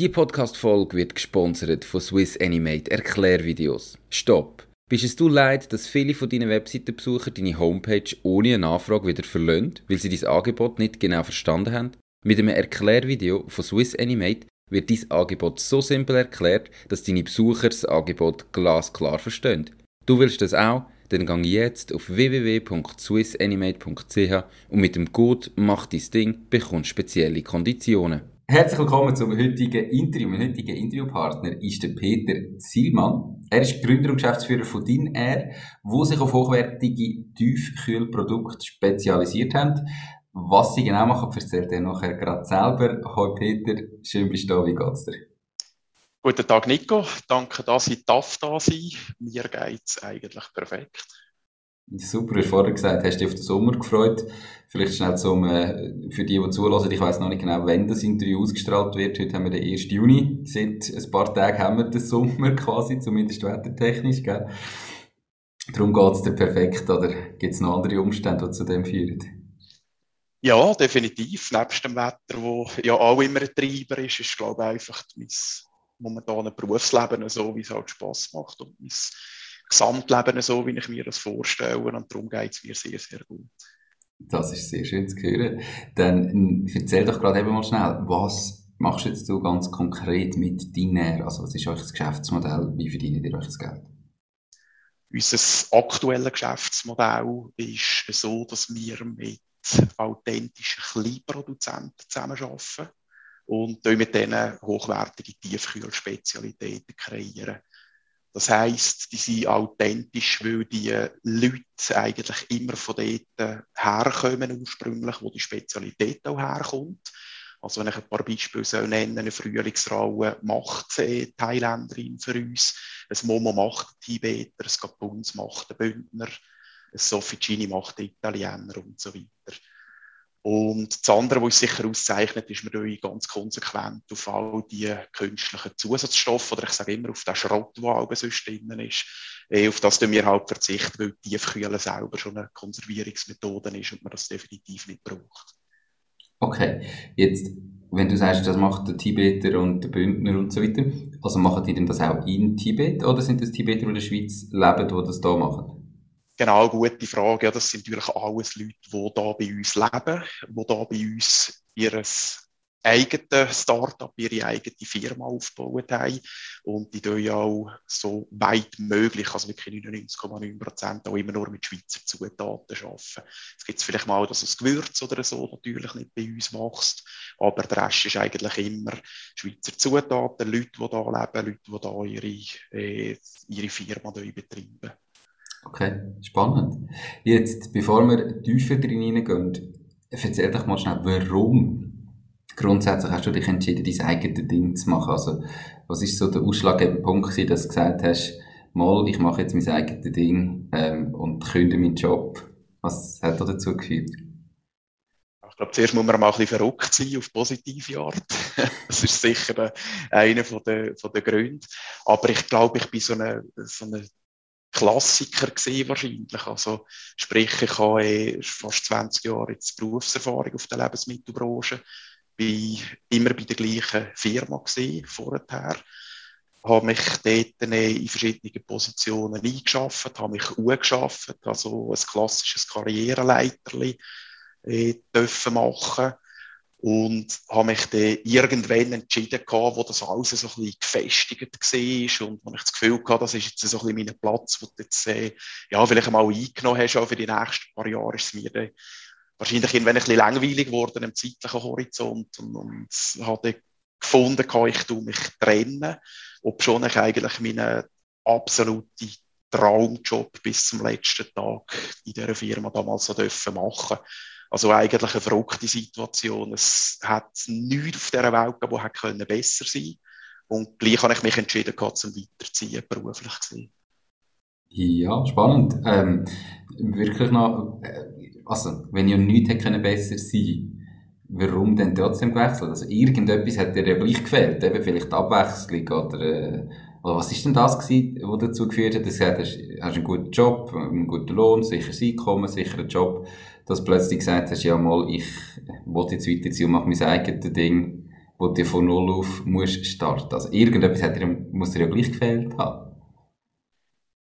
Die Podcast-Folge wird gesponsert von Swiss Animate Erklärvideos. Stopp! Bist es du leid, dass viele von deinen Webseitenbesucher deine Homepage ohne eine Anfrage wieder verlöhnt, weil sie dein Angebot nicht genau verstanden haben? Mit einem Erklärvideo von Swiss Animate wird dein Angebot so simpel erklärt, dass deine Besucher das Angebot glasklar verstehen. Du willst das auch? Dann gang jetzt auf www.swissanimate.ch und mit dem Code Mach dein Ding bekommst spezielle Konditionen. Herzlich willkommen zum heutigen Interview. Mein heutiger Interviewpartner ist der Peter Zielmann. Er ist Gründer und Geschäftsführer von DIN-Air, wo sich auf hochwertige Tiefkühlprodukte spezialisiert haben. Was sie genau machen, erzählt er nachher gerade selber. Hallo Peter, schön bist du da. Wie geht's dir? Guten Tag, Nico. Danke, dass ich darf da sein Mir geht's eigentlich perfekt. Super, hast vorher gesagt, hast dich auf den Sommer gefreut. Vielleicht schnell zum, äh, für die, die zulassen, ich weiß noch nicht genau, wann das Interview ausgestrahlt wird. Heute haben wir den 1. Juni. Seit ein paar Tagen haben wir den Sommer quasi, zumindest wettertechnisch, gell? Darum geht's dir perfekt, oder gibt es noch andere Umstände, die zu dem führen? Ja, definitiv. Nebst dem Wetter, wo ja auch immer ein Treiber ist, ist, glaube ich, einfach mein momentanes Berufsleben so, wie es halt Spass macht und mein Gesamtleben so, wie ich mir das vorstelle. Und darum geht es mir sehr, sehr gut. Das ist sehr schön zu hören. Dann erzähl doch gerade eben mal schnell, was machst jetzt du ganz konkret mit Diner? Also was ist euch das Geschäftsmodell? Wie verdient ihr euch das Geld? Unser aktuelles Geschäftsmodell ist so, dass wir mit authentischen Kleinproduzenten zusammenarbeiten und mit denen hochwertige Tiefkühlspezialitäten kreieren. Das heißt, die sind authentisch, weil die Leute eigentlich immer von dort herkommen ursprünglich, wo die Spezialität auch herkommt. Also wenn ich ein paar Beispiele soll nennen, eine Frühlingsraue macht eine Thailänderin für uns, ein Momo macht ein Tibeter, ein Gapuns macht ein Bündner, ein Sofficini macht Italiener und so weiter. Und das andere, was uns sicher auszeichnet, ist, wir ganz konsequent auf all die künstlichen Zusatzstoffe, oder ich sage immer auf den Schrott, der auch sonst drin ist, eh, auf das wir halt verzichten, weil Tiefkühlen selber schon eine Konservierungsmethode ist und man das definitiv nicht braucht. Okay, jetzt, wenn du sagst, das macht der Tibeter und der Bündner und so weiter, also machen die denn das auch in Tibet oder sind das Tibeter, die in der Schweiz leben, die das da machen? Genau, gute Frage. Ja, das sind natürlich alles Leute, die da bei uns leben, die da bei uns ihr eigenes Start-up, ihre eigene Firma aufgebaut haben. Und die tun ja auch so weit möglich, also wirklich 99,9 Prozent, auch immer nur mit Schweizer Zutaten arbeiten. Es gibt vielleicht mal, dass ein Gewürz oder so natürlich nicht bei uns wächst, aber der Rest ist eigentlich immer Schweizer Zutaten, Leute, die da leben, Leute, die da ihre, äh, ihre Firma betreiben. Okay, spannend. Jetzt, bevor wir tiefer drin hineingehen, erzähl doch mal schnell, warum grundsätzlich hast du dich entschieden, dein eigenes Ding zu machen? Also, was ist so der ausschlaggebende Punkt gewesen, dass du gesagt hast, mal, ich mache jetzt mein eigenes Ding ähm, und kündige meinen Job? Was hat da dazu geführt? Ich glaube, zuerst muss man mal ein bisschen verrückt sein, auf positive Art. das ist sicher einer der, von der Gründe. Aber ich glaube, ich bin so eine, so eine Klassiker gesehen wahrscheinlich. Also, sprich, ich habe eh fast 20 Jahre jetzt Berufserfahrung auf der Lebensmittelbranche, bin immer bei der gleichen Firma gesehen vorher, habe mich dort in verschiedenen Positionen eingeschafft, habe mich angeschafft, also ein klassisches Karriereleiterli äh, dürfen machen und habe mich dann irgendwann entschieden, gehabt, wo das alles so ein bisschen gefestigt war und wo ich das Gefühl hatte, das ist jetzt so ein bisschen mein Platz, wo du jetzt äh, ja, vielleicht mal eingenommen hast, auch für die nächsten paar Jahre ist es mir dann wahrscheinlich irgendwann ein bisschen langweilig geworden im zeitlichen Horizont. Und, und habe gefunden, kann ich mich trennen, obschon ich eigentlich meinen absoluten Traumjob bis zum letzten Tag in dieser Firma damals so machen Also eigentlich eine verrückte Situation. Es hat nichts auf dieser Welt gegeben, das besser sein können. Und gleich habe ich mich entschieden, zum Weiterziehen, beruflich gesehen. Ja, spannend. Ähm, wirklich noch, äh, also, wenn ihr nichts hätte besser sein warum denn trotzdem gewechselt? Also, irgendetwas hat dir ja gleich gefehlt, eben vielleicht die Abwechslung oder, äh, oder was ist denn das was dazu geführt hat, dass du hast einen guten Job, einen guten Lohn, sicheres Einkommen, sicheren Job, dass du plötzlich gesagt hast, ja mal, ich will jetzt weiterziehen und mache mein eigenes Ding, wo du von Null auf musst starten. Also irgendetwas hat dir, muss dir ja gleich gefehlt haben.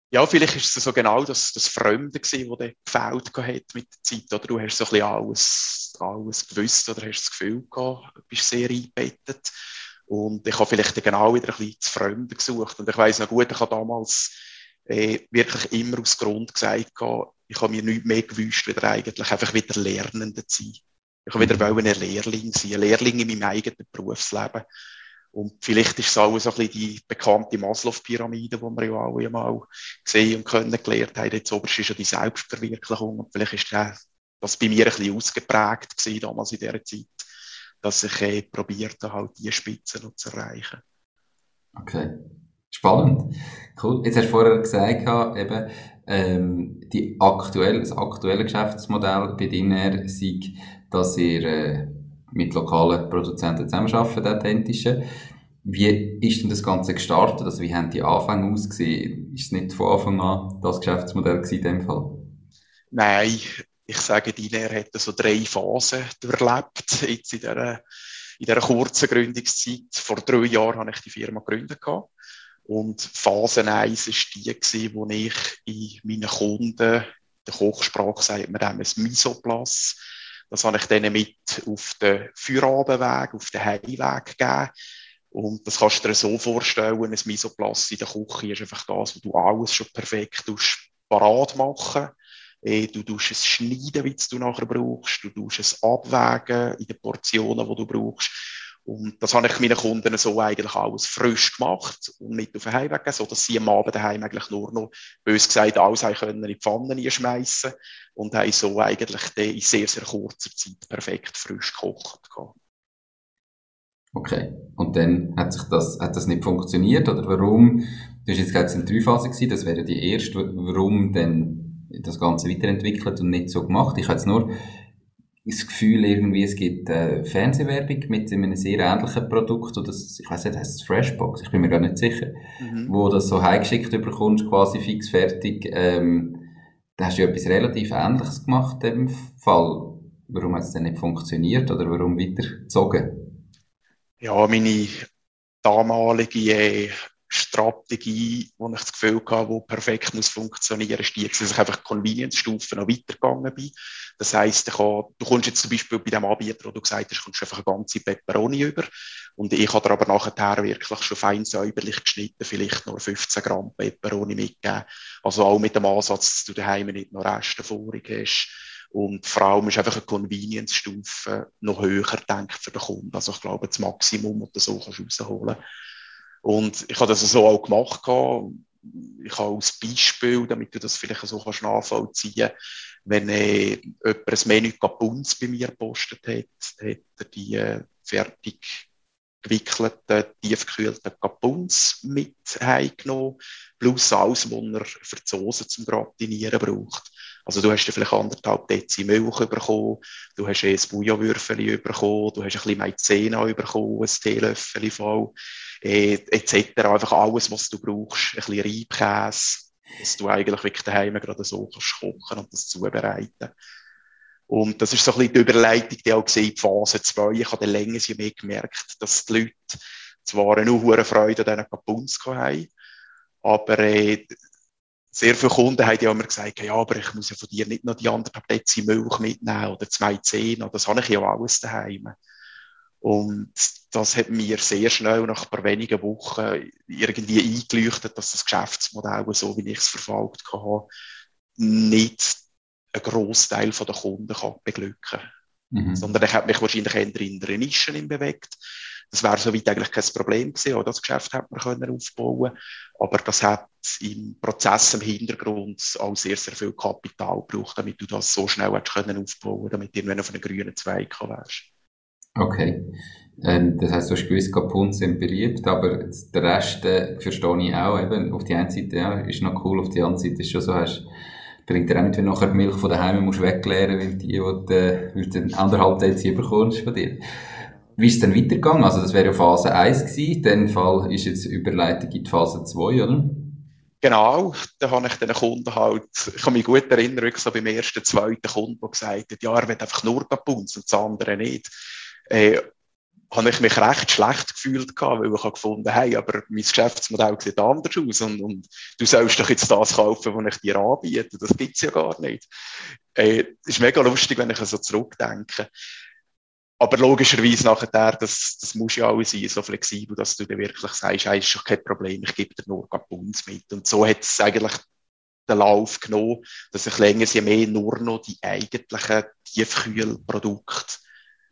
Ja, vielleicht ist es so genau das, das Fremde gewesen, das gefällt hat mit der Zeit. Oder du hast so ein bisschen alles, alles gewusst oder hast das Gefühl gehabt, du bist sehr eingebettet. Und ich habe vielleicht genau wieder ein bisschen das Fremde gesucht. Und ich weiß noch gut, ich habe damals äh, wirklich immer aus Grund gesagt, gehabt, ich habe mir nicht mehr gewünscht, wieder eigentlich einfach wieder Lernende zu sein. Ich habe wieder mhm. ein Lehrling sein, ein Lehrling in meinem eigenen Berufsleben. Und vielleicht ist es auch so ein bisschen die bekannte Maslow-Pyramide, die wir ja alle mal gesehen und kennengelernt haben. Jetzt oberst ist ja die Selbstverwirklichung. Und vielleicht ist das bei mir ein bisschen ausgeprägt gewesen, damals in dieser Zeit, dass ich äh, probiert habe, halt diese Spitze noch zu erreichen. Okay. Spannend. Cool. Jetzt hast du vorher gesagt, eben, ähm, die aktuell, das aktuelle Geschäftsmodell bei Diner sei, dass ihr äh, mit lokalen Produzenten zusammenarbeiten, authentischen. Wie ist denn das Ganze gestartet? Also wie haben die Anfänge ausgesehen? Ist es nicht von Anfang an das Geschäftsmodell in dem Fall? Nein, ich sage, Diner hat so drei Phasen durchlebt, jetzt in dieser, in dieser kurzen Gründungszeit. Vor drei Jahren habe ich die Firma gegründet. Und Phase 1 war die, wo ich in meinen Kunden, der Kochsprache sagt man dem ein Misoplas, das habe ich denen mit auf den Feierabendweg, auf den Heimweg gegeben. Und das kannst du dir so vorstellen, ein Misoplatz in der Küche ist einfach das, wo du alles schon perfekt parat machen äh, Du tust es schneiden, wie du nachher brauchst. Du tust es abwägen in den Portionen, die du brauchst. Und das habe ich meinen Kunden so eigentlich alles frisch gemacht und mit auf den Heimweg gegeben, sodass sie am Abend daheim eigentlich nur noch, bös gesagt, alles können in die Pfanne schmeißen und haben so eigentlich in sehr, sehr kurzer Zeit perfekt frisch gekocht. Okay. Und dann hat sich das, hat das nicht funktioniert oder warum? Du hast jetzt gesagt, es sind drei Phasen gewesen, das wäre die erste. Warum denn das Ganze weiterentwickelt und nicht so gemacht? Ich habe jetzt nur das Gefühl irgendwie, es gibt äh, Fernsehwerbung mit einem sehr ähnlichen Produkt, oder das, ich weiß nicht, heißt es Freshbox, ich bin mir gar nicht sicher, mhm. wo das so heimgeschickt überkommst, quasi fix fertig. Ähm, da hast du ja etwas relativ Ähnliches gemacht im Fall. Warum hat es denn nicht funktioniert oder warum weitergezogen? Ja, meine damalige Strategie, wo ich das Gefühl hatte, die perfekt muss funktionieren muss, ist, dass ich einfach Convenience-Stufen noch weitergegangen bin. Das heisst, kann, du kommst jetzt zum Beispiel bei dem Anbieter, wo du gesagt hast, kommst du einfach eine ganze Peperoni über. Und ich habe dir aber nachher wirklich schon fein säuberlich geschnitten, vielleicht nur 15 Gramm Peperoni mitgegeben. Also auch mit dem Ansatz, dass du daheim nicht noch Reste vorig hast. Und vor allem ist einfach eine Convenience-Stufe noch höher gedacht für den Kunden. Also ich glaube, das Maximum, das du so kannst rausholen kannst. Und ich habe das so auch gemacht. Ich habe als Beispiel, damit du das vielleicht so kannst nachvollziehen wenn äh, jemand ein Menü Kapunz bei mir gepostet hat, hat er die äh, fertig gewickelten, tiefgekühlten Kapunz mit heimgenommen, plus alles, was er für die Soße zum Gratinieren braucht. Also du hast vielleicht anderthalb Dezi Milch bekommen, du hast ein Bouillonwürfel bekommen, du hast ein bisschen Maizena bekommen, ein Teelöffel voll äh, etc. Einfach alles, was du brauchst. Ein bisschen Reibkäse, dass du eigentlich wirklich daheim gerade so kochen und das zubereiten. Und das ist so ein bisschen die Überleitung, die auch gesehen in Phase 2. Ich habe dann länger mehr gemerkt, dass die Leute zwar eine hohe Freude an diesen Kapuns haben, aber äh, sehr viele Kunden haben ja immer gesagt, ja, aber ich muss ja von dir nicht noch die anderthalb Dezi Milch mitnehmen oder zwei Zehen, das habe ich ja alles daheim. Und das hat mir sehr schnell nach ein paar wenigen Wochen irgendwie eingeleuchtet, dass das Geschäftsmodell, so wie ich es verfolgt habe, nicht einen Großteil der Kunden kann beglücken kann. Mhm. Sondern ich habe mich wahrscheinlich eher in einer Nische bewegt. Das wäre soweit eigentlich kein Problem gewesen. Auch das Geschäft hätte man können aufbauen Aber das hat im Prozess im Hintergrund auch sehr, sehr viel Kapital gebraucht, damit du das so schnell hättest können aufbauen damit du irgendwann auf einen grünen Zweig wärst. Okay. Ähm, das heisst, du hast gewusst, Kapuns sind beliebt, aber der Rest äh, verstehe ich auch. Eben, auf die einen Seite ja, ist noch cool, auf die andere Seite ist schon so, hast, bringt dir auch nicht, wenn du nachher die Milch von daheim musst wegleeren, weil die, die äh, den anderthalb Dezi bekommst von dir. Wie ist es dann weitergegangen? Also, das wäre ja Phase 1 gewesen. In dem Fall ist jetzt Überleitung in Phase 2, oder? Genau, da habe ich den Kunden halt, ich kann mich gut erinnern, so beim ersten, zweiten Kunden, der gesagt hat, ja, er will einfach nur Kapuns und das andere nicht. Äh, habe ich mich recht schlecht gefühlt gehabt, weil ich habe gefunden, hey, aber mein Geschäftsmodell sieht anders aus und, und du sollst doch jetzt das kaufen, was ich dir anbiete. Das gibt's ja gar nicht. Äh, ist mega lustig, wenn ich so zurückdenke. Aber logischerweise nachher, das, das muss ja auch sein, so flexibel, dass du dir wirklich sagst, hey, ist doch kein Problem, ich gebe dir nur Kapuns mit. Und so hat es eigentlich den Lauf genommen, dass ich länger je mehr nur noch die eigentlichen Tiefkühlprodukte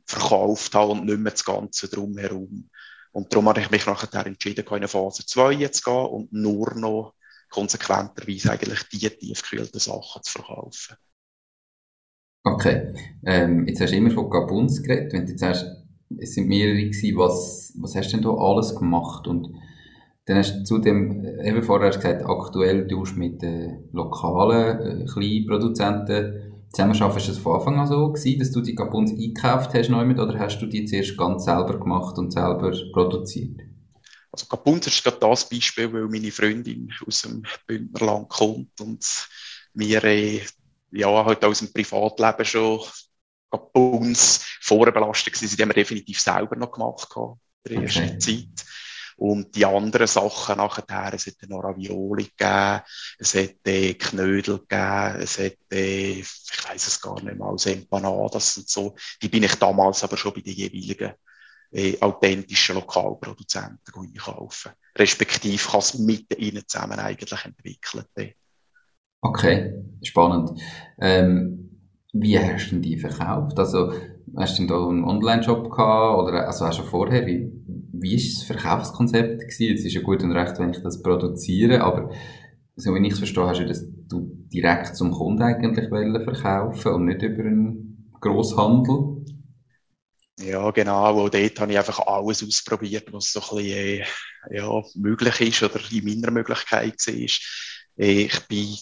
verkauft habe und nicht mehr das Ganze drumherum. Und darum habe ich mich nachher entschieden, in Phase 2 jetzt zu gehen und nur noch konsequenterweise eigentlich die tiefgekühlten Sachen zu verkaufen. Okay. Ähm, jetzt hast du immer von Gabuns geredet. Wenn du jetzt sagst, es sind mehrere gewesen, was, was hast du denn da alles gemacht? Und dann hast du zudem, äh, eben vorher hast du gesagt, aktuell du mit äh, lokalen äh, Kleinproduzenten zusammenarbeiten. Ist das von Anfang an so gewesen, dass du die Gabuns eingekauft hast mit, oder hast du die zuerst ganz selber gemacht und selber produziert? Also Gabuns ist gerade das Beispiel, weil meine Freundin aus dem Bündnerland kommt und wir äh, ja, halt aus dem Privatleben schon Gabuns vorbelastet waren. Die haben wir definitiv selber noch gemacht in der ersten okay. Zeit. Und die anderen Sachen nachher, es hat noch Ravioli gegeben, es hat äh, Knödel gegeben, es hat, äh, ich weiß es gar nicht mal, also Empanadas und so. Die bin ich damals aber schon bei den jeweiligen äh, authentischen Lokalproduzenten einkaufen. Respektive kann es mit ihnen zusammen eigentlich entwickeln. Okay, spannend. Ähm, wie hast du die verkauft? Also, hast du da einen Online-Shop gehabt oder also hast du vorher, wie, wie ist das Verkaufskonzept gewesen? Jetzt ist ja gut und recht, wenn ich das produziere, aber so wie ich es verstehe, hast du das du direkt zum Kunden eigentlich verkaufen und nicht über einen Grosshandel? Ja, genau. Und dort habe ich einfach alles ausprobiert, was so ein bisschen, äh, ja, möglich ist oder in meiner Möglichkeit war. Äh, ich bin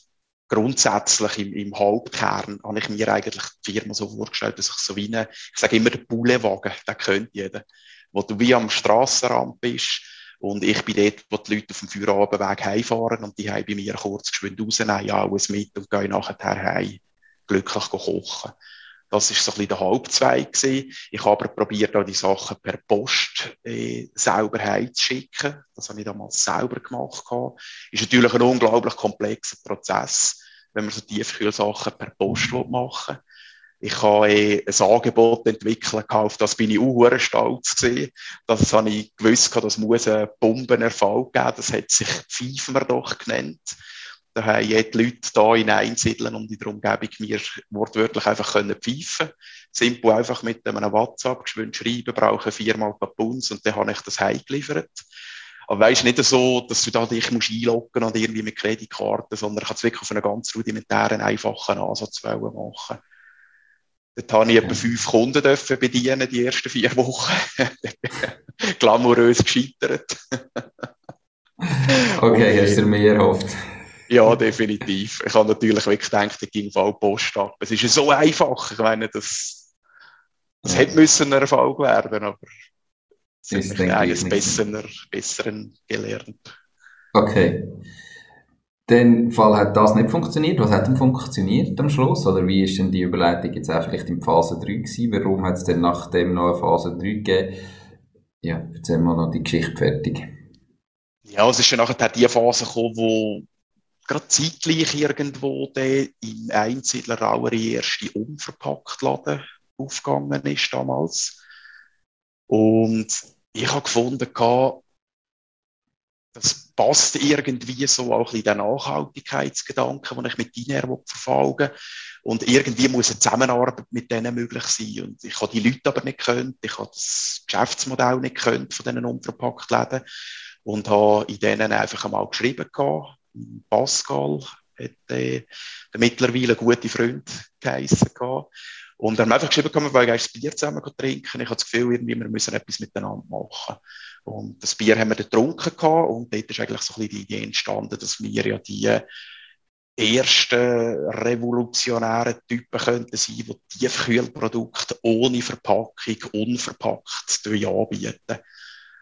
grundsätzlich im, im Hauptkern habe ich mir eigentlich die Firma so vorgestellt, dass ich so wie eine, ich sage immer, der Bullewagen, den kennt jeder, wo du wie am Strassenrand bist und ich bin dort, wo die Leute auf dem Feierabendweg heimfahren und die haben bei mir kurz geschwind rausnehmen, alles mit und gehen nachher heim, glücklich kochen. Das ist so ein bisschen der Hauptzweig gewesen. Ich habe aber probiert, die Sachen per Post äh, selber heimzuschicken. Das habe ich damals selber gemacht. Ist natürlich ein unglaublich komplexer Prozess wenn man so Tiefkühlsachen per Post machen will. Ich habe eh ein Angebot entwickelt, auf das bin ich auch stolz gewesen. Das habe ich gewusst, das muss einen Bombenerfolg geben. Das hat sich Pfeifen doch genannt. Da haben die Leute hier in Einsiedeln und in der Umgebung mir wortwörtlich einfach können pfeifen Simpel einfach mit einem WhatsApp geschwind schreiben, brauche viermal Kapuns und dann habe ich das heimgeliefert. Aber weißt nicht so, dass du da dich musst einloggen und irgendwie mit Kreditkarten, sondern ich kann es wirklich auf einen ganz rudimentären, einfachen Ansatz machen. Dort habe ich okay. etwa fünf Kunden dürfen bedienen, die ersten vier Wochen. Glamourös gescheitert. okay, hast du mehr erhofft? Ja, definitiv. Ich habe natürlich wirklich gedacht, ich ging Fall Post ab. Es ist ja so einfach. Ich meine, das, das ja. hätte müssen ein Erfolg werden, aber das sind wir eines Besseren, Besseren gelernt. Okay. Dann Fall hat das nicht funktioniert. Was hat denn funktioniert am Schluss? Oder wie ist denn die Überleitung jetzt auch vielleicht in Phase 3 gewesen? Warum hat es denn nachdem noch eine Phase 3 gegeben? Ja, erzähl mal noch die Geschichte fertig. Ja, es ist ja nachher die Phase gekommen, wo gerade zeitgleich irgendwo der im Einzelner erste Unverpacktladen aufgegangen ist damals. Und ich habe gefunden, das passt irgendwie so auch in den Nachhaltigkeitsgedanken, den ich mit Diner verfolgen Und irgendwie muss eine Zusammenarbeit mit denen möglich sein. Und ich habe die Leute aber nicht gekannt, ich habe das Geschäftsmodell nicht gekannt von diesen Unverpacktläden und habe in denen einfach einmal geschrieben gehabt. Pascal hat äh, der mittlerweile gute Freund geheissen gehabt. Und dann haben wir einfach geschrieben, wir wollen ein Bier zusammen trinken. Ich habe das Gefühl, irgendwie, wir müssen etwas miteinander machen. Und das Bier haben wir dann getrunken gehabt. Und dort ist eigentlich so ein bisschen die Idee entstanden, dass wir ja die ersten revolutionären Typen könnten sein, die Tiefkühlprodukte ohne Verpackung, unverpackt anbieten.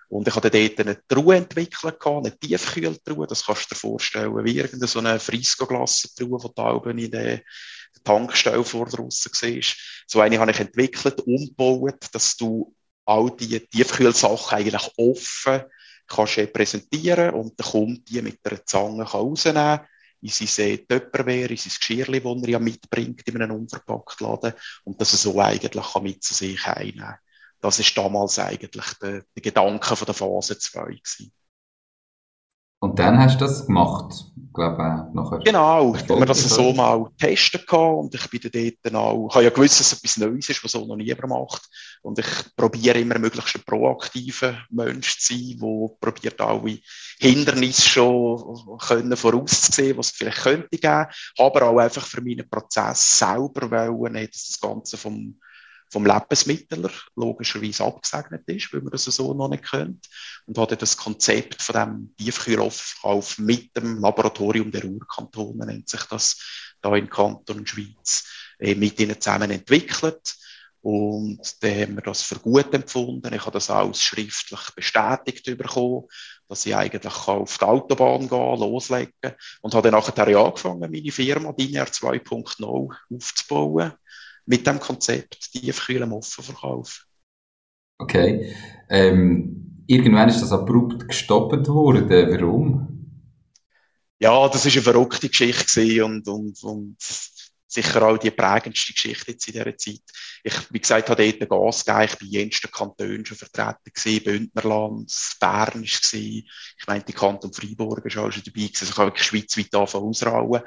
Und ich hatte dort eine Truhe entwickelt, eine Tiefkühltruhe, das kannst du dir vorstellen, wie irgendeine so eine Frisco-Glasse-Truhe, die da oben in der Tankstelle vor draussen siehst. So eine habe ich entwickelt, umgebaut, dass du all diese Tiefkühlsachen eigentlich offen kannst präsentieren und der Kunde die mit einer Zange rausnehmen kann in sein Töpperwehr, in sein Geschirr, das er ja mitbringt in einem unverpackten Laden und dass er so eigentlich kann mit zu sich einnehmen Das ist damals eigentlich der, der Gedanke von der Phase 2 gewesen. Und dann hast du das gemacht, glaube ich, nachher. Genau, wenn wir das so mal testen kann und ich bin dort auch, ich habe ja gewusst, dass es etwas Neues ist, was so noch niemand macht und ich probiere immer möglichst ein proaktiver Mensch zu sein, der probiert alle Hindernisse schon können vorauszusehen, was es vielleicht könnte geben, aber auch einfach für meinen Prozess selber wollen, dass das Ganze vom vom Lebensmittler logischerweise abgesegnet ist, weil man das so noch nicht kennt. Und hat das Konzept von dem Tiefkühlaufkauf mit dem Laboratorium der Urkantone, nennt sich das, da in Kanton Schweiz, äh, mit ihnen zusammen entwickelt. Und dann haben wir das für gut empfunden. Ich habe das auch schriftlich bestätigt bekommen, dass ich eigentlich auf die Autobahn gehen loslegen Und habe dann nachher angefangen, meine Firma DINR 2.0 aufzubauen mit dem Konzept Tiefkühl am Offenverkauf. Okay. Ähm, irgendwann ist das abrupt gestoppt worden. Warum? Ja, das ist eine verrückte Geschichte und, und, und sicher auch die prägendste Geschichte jetzt in dieser Zeit. Ich, wie gesagt, habe dort Gas gegeben. Ich bin in jensten Kantonen schon vertreten gewesen. Bündnerland, Bern war es. Ich meine, die Kanton Freiburg war auch schon dabei gewesen. Also ich habe wirklich schweizweit anfangen ausrauen.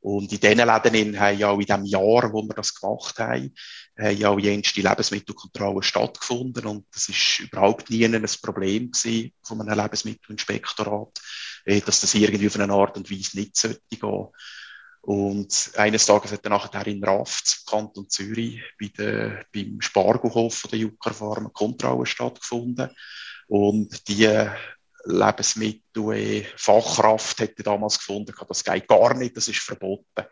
Und in diesen Läden haben ja auch in dem Jahr, wo wir das gemacht haben, haben ja auch jenste Lebensmittelkontrolle stattgefunden. Und das ist überhaupt nie ein Problem gewesen von einem Lebensmittelinspektorat, äh, dass das irgendwie auf eine Art und Weise nicht sollte gehen. Und eines Tages hat dann nachher in Raft, Kanton Zürich, bei der, beim Spargelhof der Jucker Farm eine Kontrolle stattgefunden. Und die Lebensmittelfachkraft hätte damals gefunden, das geht gar nicht, das ist verboten.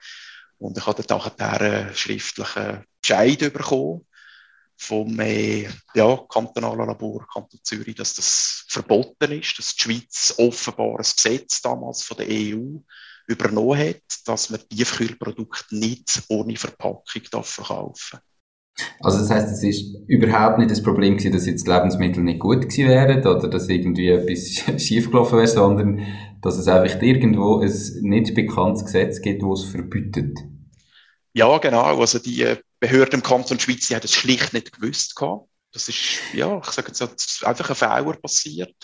Und ich habe dann nachher einen schriftlichen Bescheid bekommen vom äh, ja, kantonalen Labor Kanton Zürich, dass das verboten ist, dass die Schweiz offenbar ein Gesetz damals von der EU übernommen hat, dass man Tiefkühlprodukte nicht ohne Verpackung verkaufen darf. Also das heißt, es ist überhaupt nicht das Problem gewesen, dass jetzt Lebensmittel nicht gut gewesen wären oder dass irgendwie etwas schiefgelaufen wäre, sondern dass es einfach irgendwo ein nicht bekanntes Gesetz gibt, das es verbietet. Ja, genau. Also die Behörden im Kanton Schweiz die haben es schlicht nicht gewusst gehabt. Das ist, ja, ich sage jetzt, einfach ein Fehler passiert.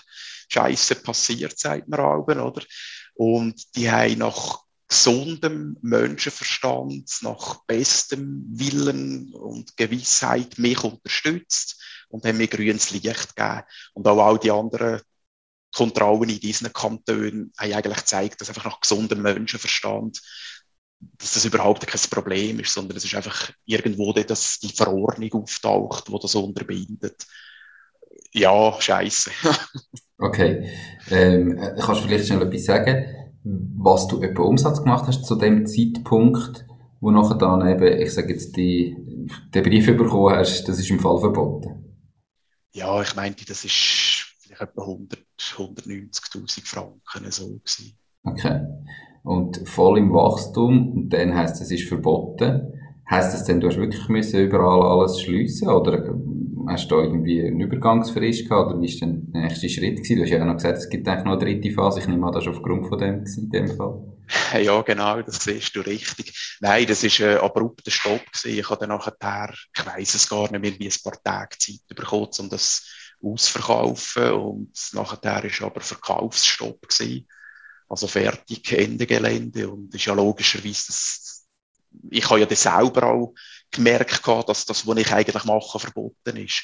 Scheiße passiert, sagt man auch, oder? Und die haben nach gesundem Menschenverstand, nach bestem Willen und Gewissheit mich unterstützt und haben mir grünes Licht gegeben. Und auch all die anderen Kontrollen in diesen Kantonen haben eigentlich gezeigt, dass einfach nach gesundem Menschenverstand dass das überhaupt kein Problem ist, sondern es ist einfach irgendwo, dass die Verordnung auftaucht, wo das unterbindet. Ja, scheiße. Okay. Ähm, kannst du vielleicht schnell etwas sagen, was du etwa Umsatz gemacht hast zu dem Zeitpunkt, wo nachher dann eben, ich sage jetzt, die, den Brief bekommen hast, das ist im Fall verboten? Ja, ich meinte, das ist vielleicht etwa 100, 190.000 Franken so gewesen. Okay. Und voll im Wachstum, und dann heisst es, es ist verboten. Heißt das denn, du hast wirklich müssen überall alles schliessen oder hast du irgendwie eine Übergangsfrist gehabt oder wie war der nächste Schritt gewesen? Du hast ja auch noch gesagt, es gibt eigentlich noch eine dritte Phase. Ich nehme an, das ist aufgrund von dem in dem Fall. Ja, genau, das siehst du richtig. Nein, das war ein abrupter Stopp gewesen. Ich habe dann nachher, ich weiss es gar nicht mehr, wie ein paar Tage Zeit bekommen, um das ausverkaufen und nachher war aber Verkaufsstopp gewesen. Also fertig, Ende Gelände und ist ja logischerweise, das, ich habe ja das selber auch gemerkt, dass das, was ich eigentlich mache, verboten ist.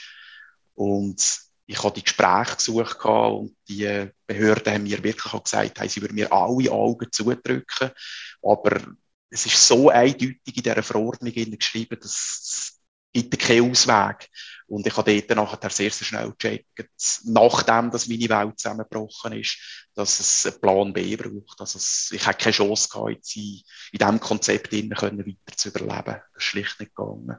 Und ich habe die Gespräche gesucht und die Behörden haben mir wirklich auch gesagt, hey, sie würden mir alle Augen zudrücken. Aber es ist so eindeutig in dieser Verordnung geschrieben, dass es gibt keinen Ausweg. Und ich habe dort nachher sehr, sehr schnell gecheckt, nachdem dass meine Welt zusammengebrochen ist, dass es einen Plan B braucht. Also es, ich hatte keine Chance gehabt, jetzt in, in diesem Konzept weiter zu überleben. Das ist schlicht nicht gegangen.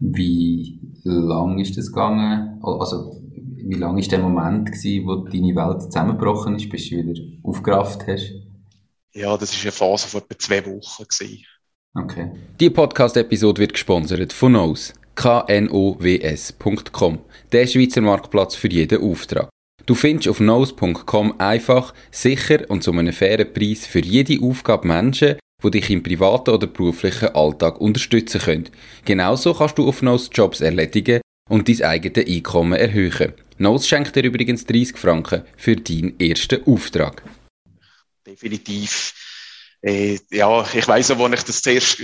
Wie lang ist das gegangen? Also, wie lang ist der Moment gewesen, wo deine Welt zusammengebrochen ist, bis du wieder aufgerafft hast? Ja, das ist eine Phase von etwa zwei Wochen gewesen. Okay. Die Podcast-Episode wird gesponsert von Nose. knows.com. Der Schweizer Marktplatz für jeden Auftrag. Du findest auf nose.com einfach, sicher und zu einem fairen Preis für jede Aufgabe Menschen, die dich im privaten oder beruflichen Alltag unterstützen können. Genauso kannst du auf Nose Jobs erledigen und dein eigenes Einkommen erhöhen. Nose schenkt dir übrigens 30 Franken für deinen ersten Auftrag. Definitiv. Äh, ja, ich weiss auch, als ich das zuerst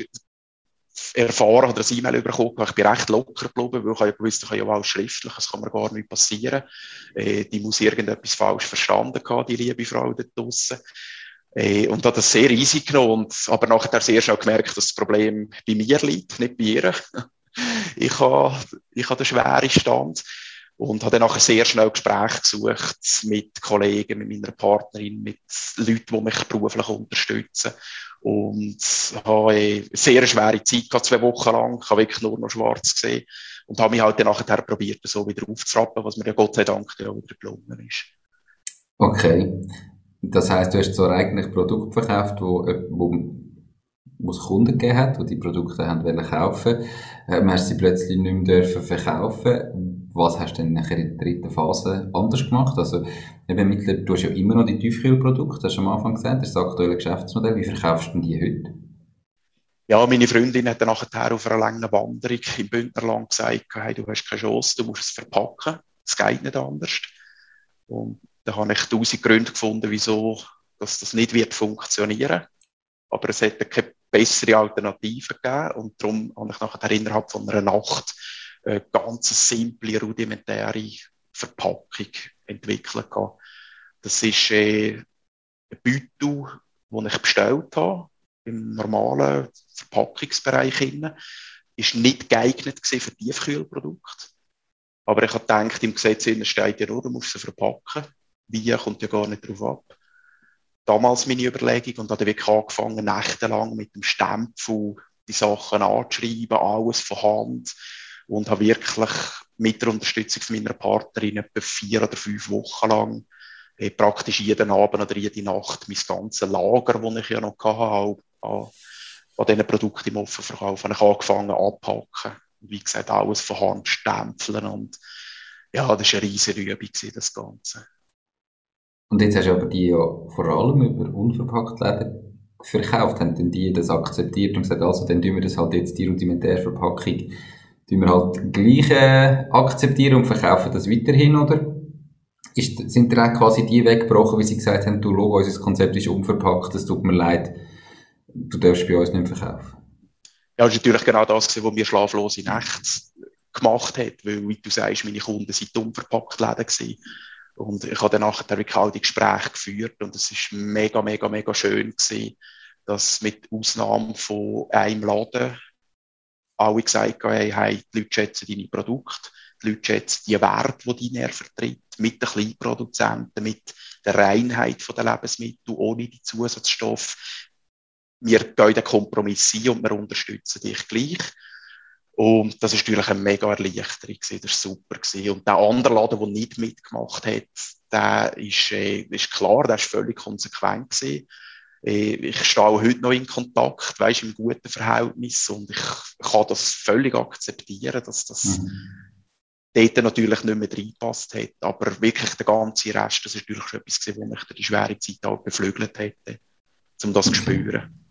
erfahren oder ein E-Mail bekommen habe, ich bin recht locker geblieben, weil ich ja gewusst ich habe ja auch schriftlich, es kann mir gar nicht passieren. Äh, die muss irgendetwas falsch verstanden haben, die liebe Frau dort draussen. Äh, und hat das sehr easy genommen, und, aber nachher sehr schnell gemerkt, dass das Problem bei mir liegt, nicht bei ihr. ich habe, ich habe den schweren Stand und habe dann nachher sehr schnell Gespräche gesucht mit Kollegen, mit meiner Partnerin, mit Leuten, die mich beruflich unterstützen. Und habe eine sehr schwere Zeit gehabt, zwei Wochen lang. Ich habe wirklich nur noch schwarz gesehen. Und habe mich halt dann nachher probiert, so wieder aufzurappen, was mir ja Gott sei Dank ja wieder gelungen ist. Okay. Das heißt, du hast zwar eigentlich Produkte verkauft, wo, äh, wo, wo es Kunden gegeben hat, die die Produkte haben wollen kaufen. Ähm, hast sie plötzlich nicht mehr dürfen verkaufen. Was hast du denn nachher in der dritten Phase anders gemacht? Also, eben mittlerweile, du hast ja immer noch die Tiefkühlprodukte, hast du am Anfang gesagt, das ist das aktuelle Geschäftsmodell. Wie verkaufst du die heute? Ja, meine Freundin hat dann nachher auf einer langen Wanderung im Bündnerland gesagt, hey, du hast keine Chance, du musst es verpacken. Es geht nicht anders. Und da habe ich tausend Gründe gefunden, wieso dass das nicht wird funktionieren. Aber es hätte keine bessere Alternative gegeben und darum habe ich nachher innerhalb von einer Nacht ganz simple, rudimentäre Verpackung entwickelt. Das ist äh, ein Beutel, den ich bestellt habe, im normalen Verpackungsbereich. Ist nicht geeignet für Tiefkühlprodukte. Aber ich habe gedacht, im Gesetz steht ja nur, du musst sie verpacken wie kommt ja gar nicht drauf ab. Damals meine Überlegung und habe wirklich angefangen, nächtelang mit dem Stempel die Sachen anzuschreiben, alles von Hand und habe wirklich mit der Unterstützung meiner Partnerin etwa vier oder fünf Wochen lang äh, praktisch jeden Abend oder jede Nacht mein ganzes Lager, das ich ja noch hatte, an, an diesen Produkten im Offenverkauf, habe ich angefangen abpacken. Wie gesagt, alles von Hand stempeln und ja, das war eine riesige Übung, das Ganze. Und jetzt hast du aber die ja vor allem über unverpackt Läden verkauft. Haben denn die das akzeptiert und gesagt, also dann tun wir das halt jetzt die rudimentäre Verpackung tun wir halt gleich äh, akzeptieren und verkaufen das weiterhin, oder? Ist, sind da quasi die weggebrochen, wie sie gesagt haben, du, schau, unser Konzept ist unverpackt, es tut mir leid, du darfst bei uns nicht verkaufen? Ja, das ist natürlich genau das, was mir schlaflose Nächte gemacht hat, weil, wie du sagst, meine Kunden sind unverpackt Läden gewesen. Und ich habe dann nachher wirklich die Gespräche geführt und es ist mega, mega, mega schön gewesen, dass mit Ausnahme von einem Laden alle gesagt haben, hey, die Leute schätzen deine Produkte, die Leute schätzen die Werte, die deine vertritt, mit den Kleinproduzenten, mit der Reinheit der Lebensmittel, ohne die Zusatzstoffe. Wir gehen den Kompromiss ein und wir unterstützen dich gleich. Und das ist natürlich eine mega Erleichterung. Das war super. Und der andere Laden, der nicht mitgemacht hat, der ist, äh, ist klar, der ist völlig konsequent gewesen. Äh, ich stehe auch heute noch in Kontakt, weißt, im guten Verhältnis und ich kann das völlig akzeptieren, dass das mhm. dort natürlich nicht mehr reinpasst hat. Aber wirklich der ganze Rest, das ist natürlich schon etwas gewesen, was mich die schwere Zeit auch beflügelt hätte, um das okay. zu spüren.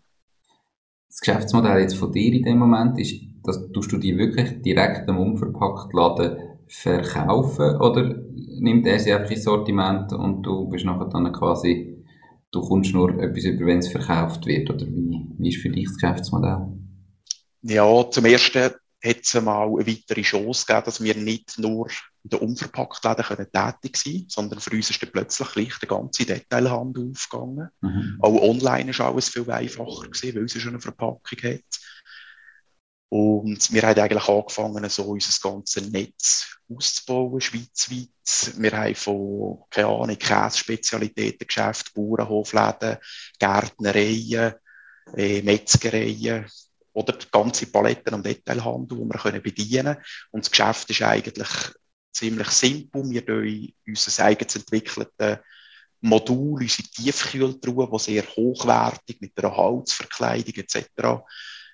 Das Geschäftsmodell jetzt von dir in dem Moment ist, dass du die wirklich direkt am unverpackt Laden verkaufen oder nimmt er sie einfach ins Sortiment und du bist nachher dann quasi, du kommst nur etwas über, wenn es verkauft wird oder wie, wie ist für dich das Geschäftsmodell? Ja, zum ersten hat es mal eine weitere Chance gegeben, dass wir nicht nur in den Unverpacktläden können tätig sein sondern für uns ist dann plötzlich gleich der ganze Detailhandel aufgegangen. Mhm. Auch online ist alles viel einfacher gewesen, weil es schon eine Verpackung hat. Und wir haben eigentlich angefangen, so unser ganzes Netz auszubauen, schweizweit. Wir haben von, keine Ahnung, Käsespezialitäten, Geschäft, Bauernhofläden, Gärtnereien, äh, Metzgereien, oder die ganze Palette am Detailhandel, die wir können bedienen können. Und das Geschäft ist eigentlich ziemlich simpel. Wir tun unser eigens entwickeltes Modul, unsere Tiefkühltruhe, die sehr hochwertig mit einer Holzverkleidung etc.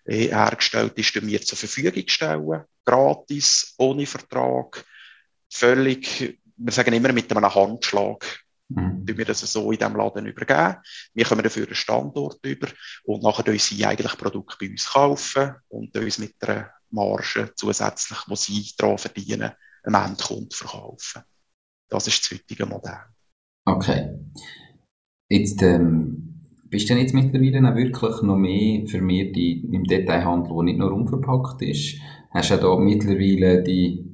Äh, hergestellt ist, wir zur Verfügung stellen. Gratis, ohne Vertrag, völlig, wir sagen immer mit einem Handschlag Mhm. wir das so in diesem Laden übergeben. Wir kommen dafür einen Standort über und nachher können sie eigentlich Produkte bei uns kaufen und uns mit einer Marge zusätzlich, die sie daran verdienen, einem Endkunden verkaufen. Das ist das heutige Modell. Okay. Jetzt, ähm, bist du denn jetzt mittlerweile auch wirklich noch mehr für mich im Detailhandel, der nicht nur unverpackt ist? Hast du ja da mittlerweile die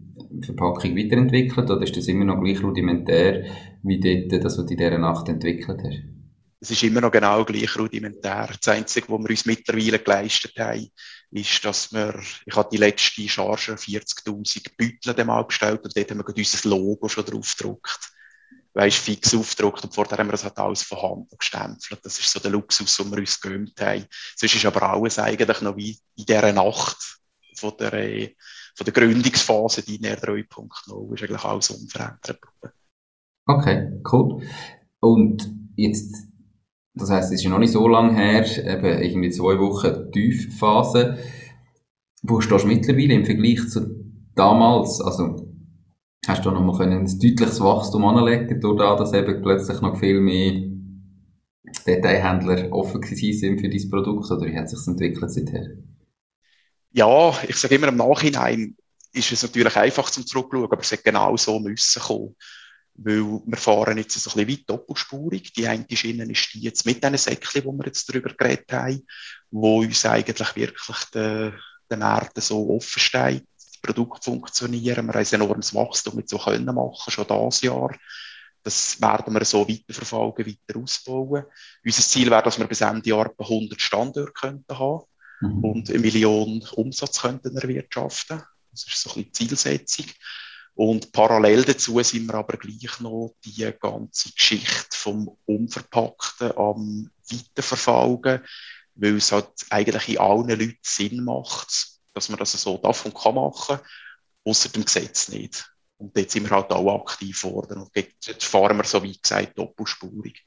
Verpackung weiterentwickelt oder ist das immer noch gleich rudimentär wie dort, das, was du in dieser Nacht entwickelt hast? Es ist immer noch genau gleich rudimentär. Das Einzige, was wir uns mittlerweile geleistet haben, ist, dass wir, ich habe die letzte Charge 40.000 Beutel dem bestellt und dort haben wir unser Logo schon drauf gedruckt. Weißt, fix aufgedruckt und vorher haben wir das halt alles von Hand gestempelt. Das ist so der Luxus, den wir uns gewöhnt haben. Sonst ist aber alles eigentlich noch wie in dieser Nacht von der, äh, von der Gründungsphase, die NR 3.0, ist eigentlich alles unverändert Okay, cool. Und jetzt, das heisst, es ist ja noch nicht so lange her, eben irgendwie zwei Wochen Tiefphase. Wo stehst du mittlerweile im Vergleich zu damals? Also, hast du noch mal ein deutliches Wachstum anlegen, durch das, dass eben plötzlich noch viel mehr Detailhändler offen sind für dein Produkt, oder wie hat sich entwickelt seither? Ja, ich sage immer im Nachhinein ist es natürlich einfach zum Zurückschauen, aber es hätte genau so müssen kommen. Weil wir fahren jetzt ein bisschen weit doppelspurig. Die eine Schiene ist die jetzt mit diesen Säckchen, wo wir jetzt darüber geredet haben, wo uns eigentlich wirklich der, der Markt so offen steht. Das Produkt funktionieren. Wir haben ein enormes Wachstum mit so können machen, schon dieses Jahr. Das werden wir so weiterverfolgen, weiter ausbauen. Unser Ziel wäre, dass wir bis Ende Jahr 100 Standorte könnten haben mhm. und eine Million Umsatz könnten erwirtschaften. Das ist so ein bisschen die Zielsetzung. Und parallel dazu sind wir aber gleich noch die ganze Geschichte vom Unverpackten am Weiterverfolgen, weil es halt eigentlich in allen Leuten Sinn macht, dass man das so davon kann machen, außer dem Gesetz nicht. Und dort sind wir halt auch aktiv geworden. Und jetzt fahren wir, so wie gesagt, doppelspurig.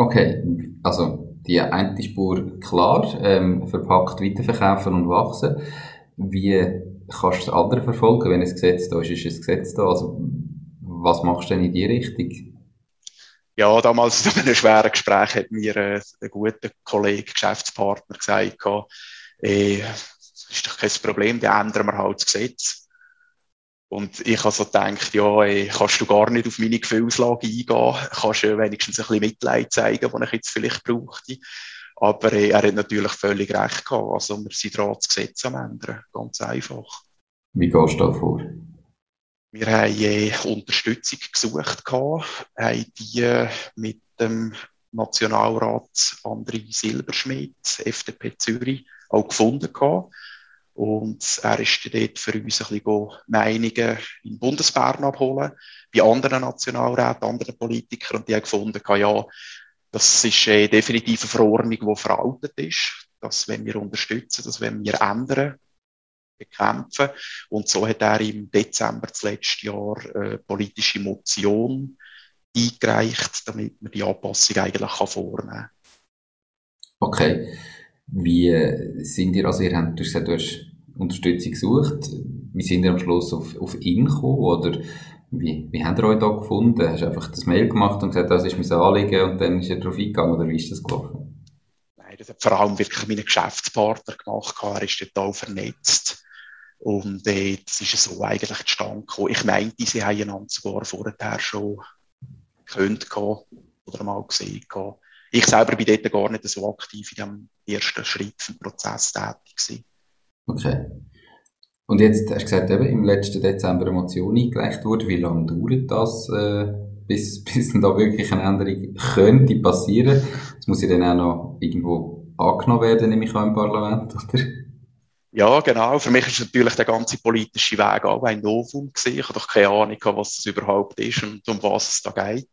Okay, also die eine Spur klar, ähm, verpackt weiterverkaufen und wachsen. Wie kannst du das andere verfolgen, wenn ein Gesetz da ist? Ist ein Gesetz da? Also was machst du denn in die Richtung? Ja, damals in einem schweren Gespräch hat mir äh, ein guter Kollege, Geschäftspartner gesagt, äh, ist doch kein Problem, dann ändern wir halt das Gesetz. Und ich habe so gedacht, ja, ey, kannst du gar nicht auf meine Gefühlslage eingehen, kannst du wenigstens ein bisschen Mitleid zeigen, was ich jetzt vielleicht brauchte. Aber äh, er hat natürlich völlig recht gehabt. Also wir sind dran, das Gesetz am ändern. Ganz einfach. Wie gehst du da vor? Wir haben äh, Unterstützung gesucht, gehabt, haben die äh, mit dem Nationalrat André Silberschmidt, FDP Zürich, auch gefunden gehabt. Und er ist dort für uns ein bisschen Meinungen in Bundesbern abholen, bei anderen Nationalräten, anderen Politikern. Und die haben gefunden, ja, das ist äh, eine Verordnung, die veraltet ist. Das wenn wir unterstützen, das wenn wir ändern, bekämpfen. Und so hat er im Dezember des letzten Jahr äh, politische Motion eingereicht, damit man die Anpassung eigentlich vornehmen kann. Okay. Wie sind ihr, also ihr habt, du hast Unterstützung gesucht. Wie sind ihr am Schluss auf, auf ihn gekommen? Oder wie, wie habt ihr euch da gefunden? Hast du einfach das Mail gemacht und gesagt, das ist mein Anliegen und dann ist er darauf eingegangen? Oder wie ist das gelaufen? Nein, das hat vor allem wirklich meine Geschäftspartner gemacht. Er ist auch vernetzt. Und äh, das ist so eigentlich zustande gekommen. Ich meinte, sie haben einander sogar vorher schon gehört oder mal gesehen. Ich selber bin dort gar nicht so aktiv in diesem ersten Schritt vom Prozess tätig gewesen. Okay. Und jetzt hast du gesagt, eben, im letzten Dezember eine Motion eingereicht wurde. Wie lange dauert das, äh, bis, bis da wirklich eine Änderung könnte passieren? Das muss ja dann auch noch irgendwo angenommen werden, nehme ich an, im Parlament, oder? Ja, genau. Für mich ist natürlich der ganze politische Weg auch ein Novum gewesen. Ich habe doch keine Ahnung, was das überhaupt ist und um was es da geht.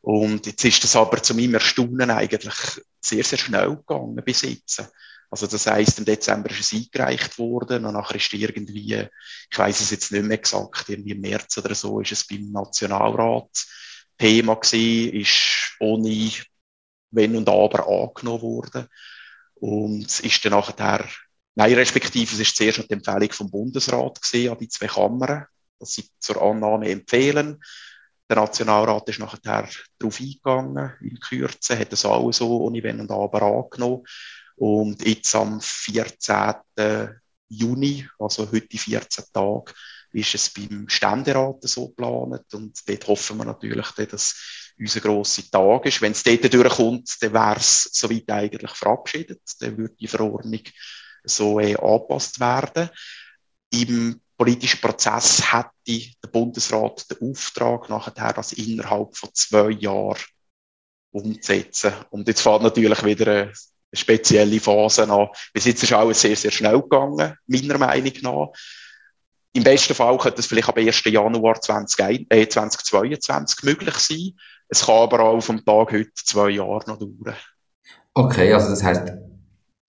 Und jetzt ist das aber zu meinem Erstaunen eigentlich sehr, sehr schnell gegangen bis jetzt. Also das heisst, im Dezember ist es eingereicht worden und nachher ist irgendwie, ich weiß es jetzt nicht mehr exakt, irgendwie im März oder so, ist es beim Nationalrat Thema gewesen, ist ohne Wenn und Aber angenommen worden und ist dann nachher Nein, respektive, es ist zuerst die Empfehlung vom Bundesrat gesehen an die zwei Kammern, dass sie zur Annahme empfehlen. Der Nationalrat ist nachher darauf eingegangen, in Kürze, hat es alles so ohne Wenn und Aber angenommen. Und jetzt am 14. Juni, also heute 14 Tage, ist es beim Ständerat so geplant. Und dort hoffen wir natürlich, dass unser grosser Tag ist. Wenn es dort durchkommt, dann wäre es soweit eigentlich verabschiedet. Dann würde die Verordnung so äh, angepasst werden. Im politischen Prozess hätte der Bundesrat den Auftrag nachher, das innerhalb von zwei Jahren umzusetzen. Und jetzt fährt natürlich wieder eine spezielle Phase an. Bis jetzt ist alles sehr, sehr schnell gegangen, meiner Meinung nach. Im besten Fall könnte es vielleicht ab 1. Januar 20, äh, 2022 möglich sein. Es kann aber auch vom Tag heute zwei Jahre noch dauern. Okay, also das heißt,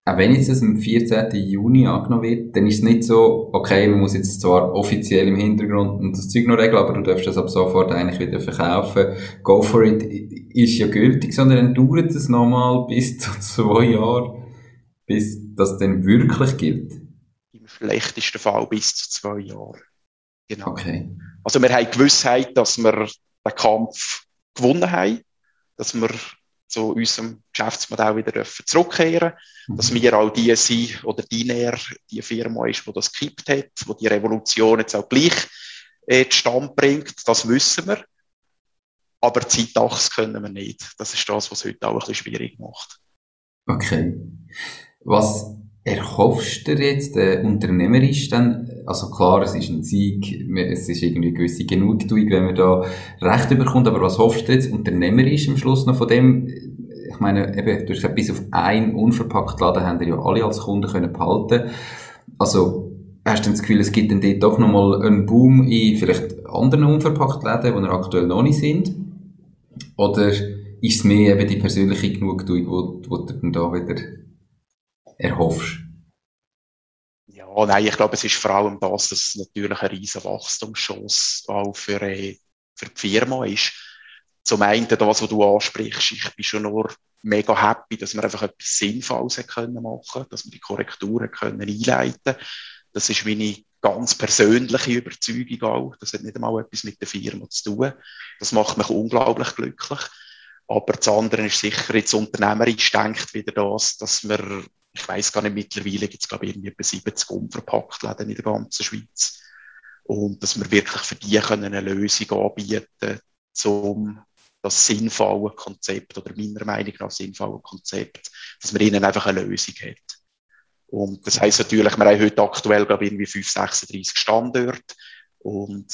auch wenn jetzt das am 14. Juni angenommen wird, dann ist es nicht so, okay, man muss jetzt zwar offiziell im Hintergrund und das Zeug noch regeln, aber du darfst das ab sofort eigentlich wieder verkaufen. Go for it ist ja gültig, sondern dann dauert es nochmal bis zu zwei Jahre, bis das dann wirklich gilt. Im schlechtesten Fall bis zu zwei Jahre. Genau. Okay. Also wir haben Gewissheit, dass wir den Kampf gewonnen haben, dass wir zu unserem Geschäftsmodell wieder zurückkehren mhm. dass wir auch die sind, oder die näher die Firma ist, die das gekippt hat, die die Revolution jetzt auch gleich äh, zustande bringt, das wissen wir. Aber Zeitachs können wir nicht. Das ist das, was heute auch ein bisschen schwierig macht. Okay. Was erhoffst du jetzt äh, unternehmerisch dann? Also klar, es ist ein Sieg, es ist irgendwie eine gewisse Genugtuung, wenn man da Recht bekommt, aber was hoffst du jetzt unternehmerisch am Schluss noch von dem? Ich meine, eben, du hast gesagt, bis auf einen unverpackt Laden haben ja alle als Kunden können behalten. Also, hast du das Gefühl, es gibt dann dort doch nochmal einen Boom in vielleicht anderen unverpackt Läden, die aktuell noch nicht sind? Oder ist es mehr eben die persönliche Genugtuung, die, die du dann da wieder erhoffst? Ja, nein, ich glaube, es ist vor allem das, dass es natürlich eine riesen Wachstumschance auch für, äh, für die Firma ist. Zum einen das, was du ansprichst, ich bin schon nur mega happy, dass wir einfach etwas Sinnvolles können machen dass wir die Korrekturen können einleiten Das ist meine ganz persönliche Überzeugung auch. Das hat nicht einmal etwas mit der Firma zu tun. Das macht mich unglaublich glücklich. Aber das andere ist sicher jetzt unternehmerisch denkt wieder das, dass wir ich weiß gar nicht, mittlerweile gibt es, glaube ich, irgendwie etwa 70 Unverpacktläden in der ganzen Schweiz. Und dass wir wirklich für die können eine Lösung anbieten um das sinnvolle Konzept oder meiner Meinung nach sinnvolle Konzept, dass man ihnen einfach eine Lösung hat. Und das heisst natürlich, wir haben heute aktuell, glaube ich, irgendwie 5, 36 Standorte. Und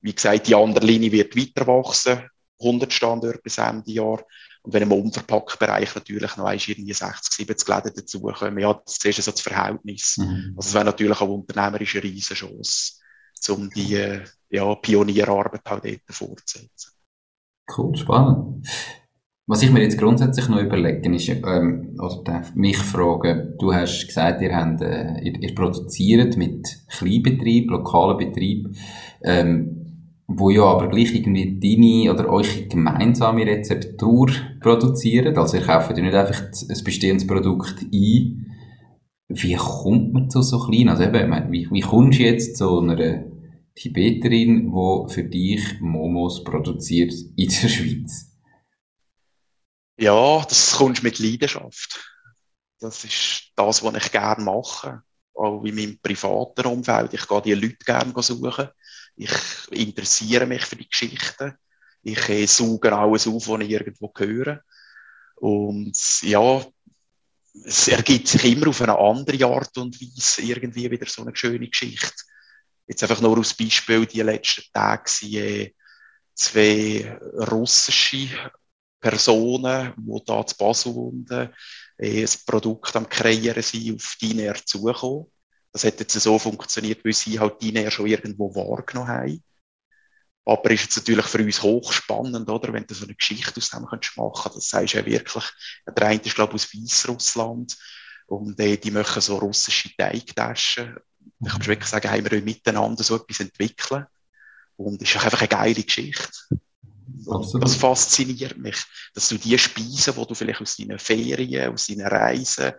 wie gesagt, die andere Linie wird weiter wachsen, 100 Standorte bis Ende Jahr. Und wenn im Unverpackt-Bereich natürlich noch irgendwie 60, 70 Läden dazukommen, ja, das ist so das Verhältnis. Mhm. Also es wäre natürlich auch unternehmerisch eine Riesenchance, um die ja, Pionierarbeit halt dort fortzusetzen. Cool, spannend. Was ich mir jetzt grundsätzlich noch überlegen ist, ähm, oder darf mich fragen, du hast gesagt, ihr, habt, äh, ihr, ihr produziert mit Kleinbetrieb, lokalen Betrieb, ähm, wo ja aber gleich irgendwie deine oder eure gemeinsame Rezeptur produzieren. Also ihr kauft ja nicht einfach ein bestehendes Produkt ein. Wie kommt man zu so klein? Also eben, wie, wie kommst du jetzt zu einer Tibeterin, die für dich Momos produziert in der Schweiz? Ja, das kommst mit Leidenschaft. Das ist das, was ich gerne mache. auch in meinem privaten Umfeld. Ich gehe die Leute gerne suchen. Ich interessiere mich für die Geschichten. Ich äh, sauge alles auf, was ich irgendwo höre. Und ja, es ergibt sich immer auf eine andere Art und Weise irgendwie wieder so eine schöne Geschichte. Jetzt einfach nur als Beispiel, die letzten Tage waren äh, zwei russische Personen, die da zu Basel unten äh, ein Produkt am Kreieren sind, auf Diner zukommen. Das hat jetzt so funktioniert, weil sie halt Diner schon irgendwo wahrgenommen haben. Aber ist jetzt natürlich für uns hochspannend, oder? Wenn du so eine Geschichte aus dem kannst machen Das sagst du ja wirklich. Der eine ist, glaube ich, aus Weißrussland. Und äh, die machen so russische Teigtaschen. Ich kann wirklich sagen, haben wir miteinander so etwas entwickeln. Und es ist einfach eine geile Geschichte. Absolut. Das fasziniert mich, dass du die Speisen, die du vielleicht aus deinen Ferien, aus deinen Reisen,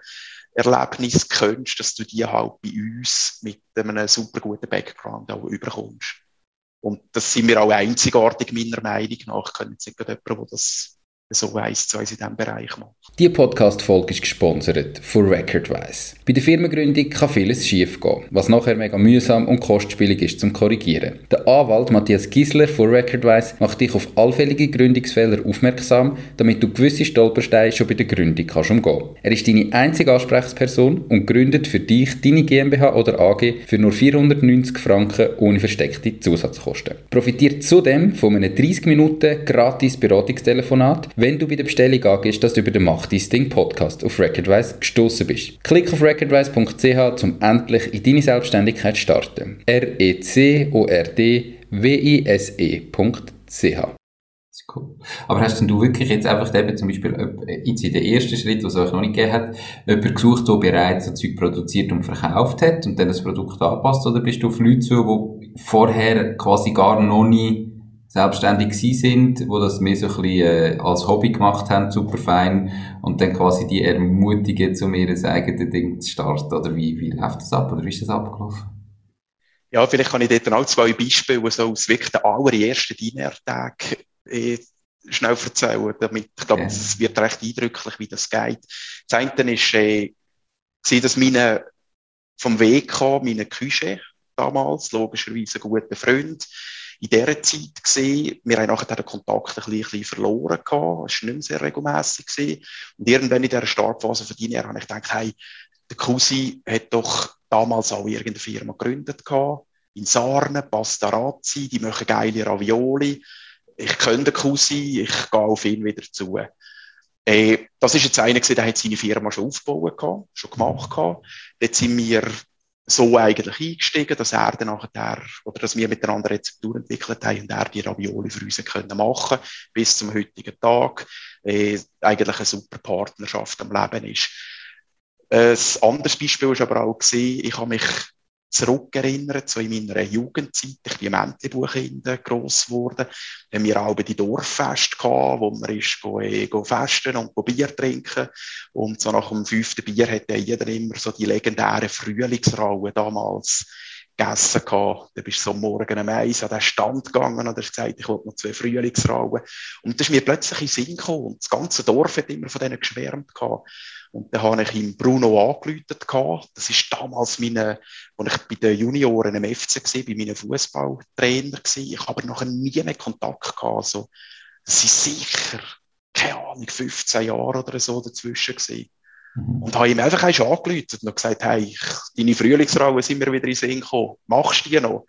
Erlebnissen kennst, dass du die halt bei uns mit einem super guten Background auch überkommst. Und das sind wir auch einzigartig, meiner Meinung nach. Ich kenne jetzt nicht jemanden, der das so eins zu eins in diesem Bereich macht. Die Podcast-Folge ist gesponsert von Recordwise. Bei der Firmengründung kann vieles schiefgehen, was nachher mega mühsam und kostspielig ist zum Korrigieren. Der Anwalt Matthias Gisler von Recordwise macht dich auf allfällige Gründungsfehler aufmerksam, damit du gewisse Stolpersteine schon bei der Gründung kannst umgehen. Er ist deine einzige Ansprechperson und gründet für dich deine GmbH oder AG für nur 490 Franken ohne versteckte Zusatzkosten. Profitiert zudem von einem 30 Minuten gratis Beratungstelefonat, wenn du bei der Bestellung angehst, dass du über den Mach dein Ding Podcast auf Recordwise gestoßen bist. Klick auf recordwise.ch, um endlich in deine Selbstständigkeit zu starten. R-E-C-O-R-D-W-I-S-E.ch Cool. Aber hast denn du wirklich jetzt einfach eben zum Beispiel jetzt in den ersten Schritt, was es euch noch nicht gegeben hat, jemanden gesucht, der bereits so Zeug produziert und verkauft hat und dann das Produkt anpasst? Oder bist du auf Leute zu, die vorher quasi gar noch nie selbstständig gewesen sind, wo das mehr so ein bisschen äh, als Hobby gemacht haben, super fein, und dann quasi die ermutigen, zu mir ein eigenes Ding zu starten, oder wie, wie läuft das ab, oder wie ist das abgelaufen? Ja, vielleicht kann ich dort auch zwei Beispiele, so aus wirklich den allerersten Dinertag äh, schnell erzählen, damit, ich glaube, es wird recht eindrücklich, wie das geht. Das eine ist, äh, dass meine, vom Weg kam, meine Küche damals, logischerweise ein guter Freund, in dieser Zeit gesehen. Wir haben nachher den Kontakt ein bisschen, verloren gehabt. Es war nicht mehr sehr regelmässig. Und irgendwann in dieser Startphase von deinem habe ich gedacht, hey, der Cousin hat doch damals auch irgendeine Firma gegründet gehabt. In Sarne, Pastarazzi, die machen geile Ravioli. Ich kenne den Cousin, ich gehe auf ihn wieder zu. Äh, das ist jetzt einer der hat seine Firma schon aufgebaut gehabt, schon gemacht gehabt. Dort sind wir so eigentlich eingestiegen, dass er dann nachher, oder dass wir miteinander Rezeptur entwickelt haben und er die Ravioli für uns können machen bis zum heutigen Tag. Äh, eigentlich eine super Partnerschaft am Leben ist. Ein anderes Beispiel war aber auch, gewesen, ich habe mich zurückerinnert, so in meiner Jugendzeit. Ich bin im Entlebuchkinder gross geworden. Da haben wir auch die Dorffest gehabt, wo man ist, go, äh, go festen und go Bier trinken. Und so nach dem fünften Bier hat jeder immer so die legendären Frühlingsrauen damals gegessen gehabt. Da bist du so am Morgen um eins an den Stand gegangen und hast gesagt, ich wollte noch zwei Frühlingsrauen. Und das ist mir plötzlich in Sinn gekommen. Und das ganze Dorf hat immer von denen geschwärmt gehabt. Und dann habe ich ihm Bruno angelötet Das ist damals meine, als ich bei den Junioren im FC war, bei meinem Fußballtrainer Ich habe noch nie mehr Kontakt gehabt. Also, das ist sicher, keine Ahnung, 15 Jahre oder so dazwischen gewesen. Mhm. Und habe ihm einfach schon angelötet und gesagt, hey, deine Frühlingsrauen sind mir wieder in Sinn gekommen. Machst du die noch?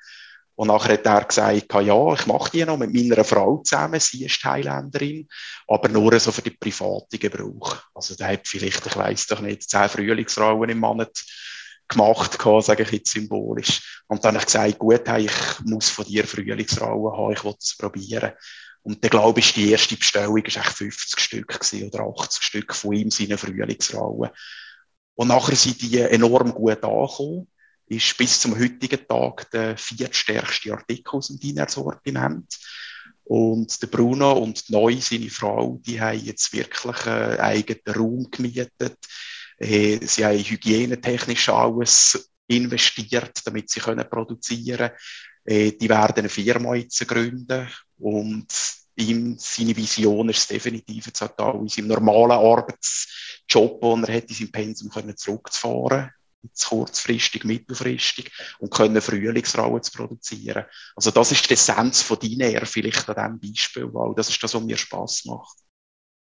Und nachher hat er gesagt, ja, ich mache die noch mit meiner Frau zusammen, sie ist Thailänderin, aber nur so für die private Gebrauch. Also der hat vielleicht, ich weiß doch nicht, zehn Frühlingsrauen im Monat gemacht, sage ich jetzt symbolisch. Und dann habe ich gesagt, gut, hey, ich muss von dir Frühlingsrauen haben, ich will das probieren. Und dann glaube ich, die erste Bestellung war echt 50 Stück oder 80 Stück von ihm, seinen Frühlingsrauen. Und nachher sind die enorm gut angekommen ist bis zum heutigen Tag der viertstärkste Artikel aus dem Diner-Sortiment. Und der Bruno und die Neu, seine Frau, die haben jetzt wirklich einen eigenen Raum gemietet. Äh, sie haben hygienetechnisch alles investiert, damit sie produzieren können. Äh, die werden eine Firma jetzt gründen und ihm, seine Vision ist definitiv jetzt auch da, in seinem normalen Arbeitsjob, den er hat, in seinem Pensum können zurückzufahren jetzt kurzfristig, mittelfristig und können Frühlingsrauen zu produzieren. Also das ist die Essenz von Diner vielleicht an diesem Beispiel, weil das ist das, was mir Spass macht.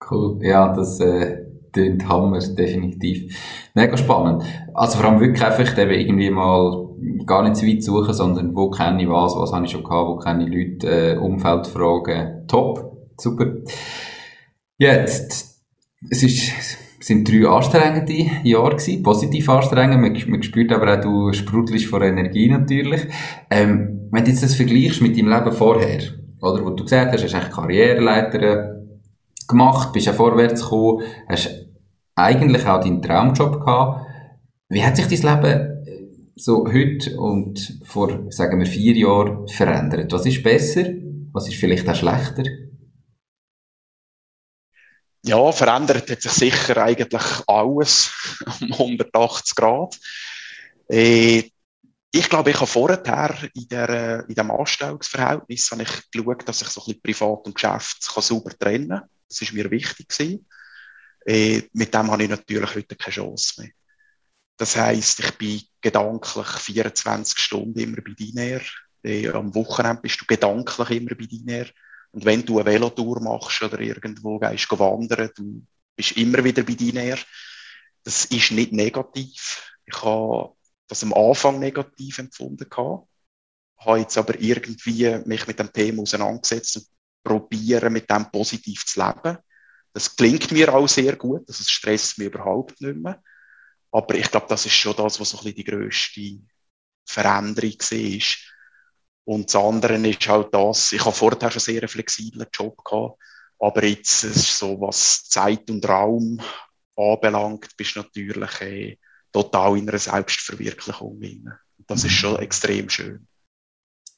Cool, ja, das äh, klingt Hammer, definitiv. Mega spannend. Also vor allem wirklich einfach irgendwie mal gar nicht zu weit suchen, sondern wo kenne ich was, was habe ich schon gehabt, wo kenne ich Leute, äh, Umfeldfragen. Top, super. Jetzt, es ist, es sind drei anstrengende Jahre gewesen, positiv anstrengend. Man, man spürt aber auch, du sprudelst vor Energie natürlich. Ähm, wenn du jetzt das vergleichst mit deinem Leben vorher, oder, wo du gesagt hast, hast du eigentlich Karriereleiter gemacht, bist ja vorwärts gekommen, hast eigentlich auch deinen Traumjob gehabt. Wie hat sich dein Leben äh, so heute und vor, sagen wir, vier Jahren verändert? Was ist besser? Was ist vielleicht auch schlechter? Ja, verändert hat sich sicher eigentlich alles um 180 Grad. Äh, ich glaube, ich habe vorher in, der, in dem Anstellungsverhältnis habe ich geschaut, dass ich so ein bisschen Privat und Geschäft sauber trennen kann. Das ist mir wichtig. Äh, mit dem habe ich natürlich heute keine Chance mehr. Das heisst, ich bin gedanklich 24 Stunden immer bei Diner. Äh, am Wochenende bist du gedanklich immer bei Diner. Und wenn du eine Velotour machst oder irgendwo gehst wandern, du bist immer wieder bei dir. Das ist nicht negativ. Ich habe das am Anfang negativ empfunden gehabt. Habe jetzt aber irgendwie mich mit dem Thema auseinandergesetzt und probiere mit dem positiv zu leben. Das klingt mir auch sehr gut, das stresst mich überhaupt nicht mehr. Aber ich glaube, das ist schon das, was so ein bisschen die grösste Veränderung war und das andere ist halt das, ich habe vorher schon sehr einen flexiblen Job gehabt, aber jetzt ist so, was Zeit und Raum anbelangt, bist du natürlich eh, total in einer Selbstverwirklichung drin. Das ist schon extrem schön.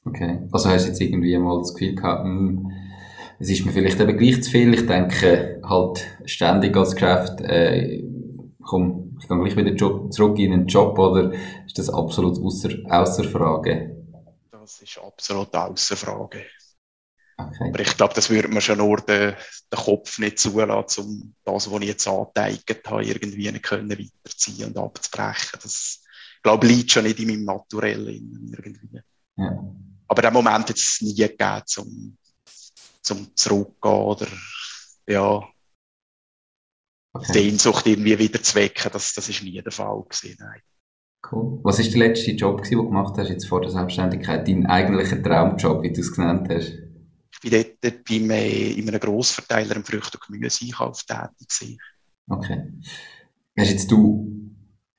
Okay, also hast du jetzt irgendwie mal das Gefühl gehabt, mh, hm, es ist mir vielleicht eben gleich zu viel. Ich denke halt ständig als Geschäft, äh, komm, ich gehe gleich wieder zurück in den Job oder ist das absolut außer, außer Frage? das ist absolut außer Frage. Okay. Aber ich glaube, das würde man schon nur den, den Kopf nicht zulassen, um das, was ich jetzt angeteigt habe, irgendwie nicht können weiterziehen und abzubrechen. Das, ich glaube, liegt schon nicht in meinem Naturell irgendwie. Ja. Aber den Moment hat es nie gegeben, zum, zum Zurückgehen oder, ja, okay. Sehnsucht irgendwie wieder zu wecken. Das, das ist nie der Fall gewesen, nein. Cool. Was ist der letzte Job, den du gemacht hast, jetzt vor der Selbstständigkeit? Dein eigentlicher Traumjob, wie du es genannt hast? Ich war dort beim, äh, in einem Grossverteiler im Früchte- und Gemüseeinkauf tätig. Gewesen. Okay. Hast jetzt du,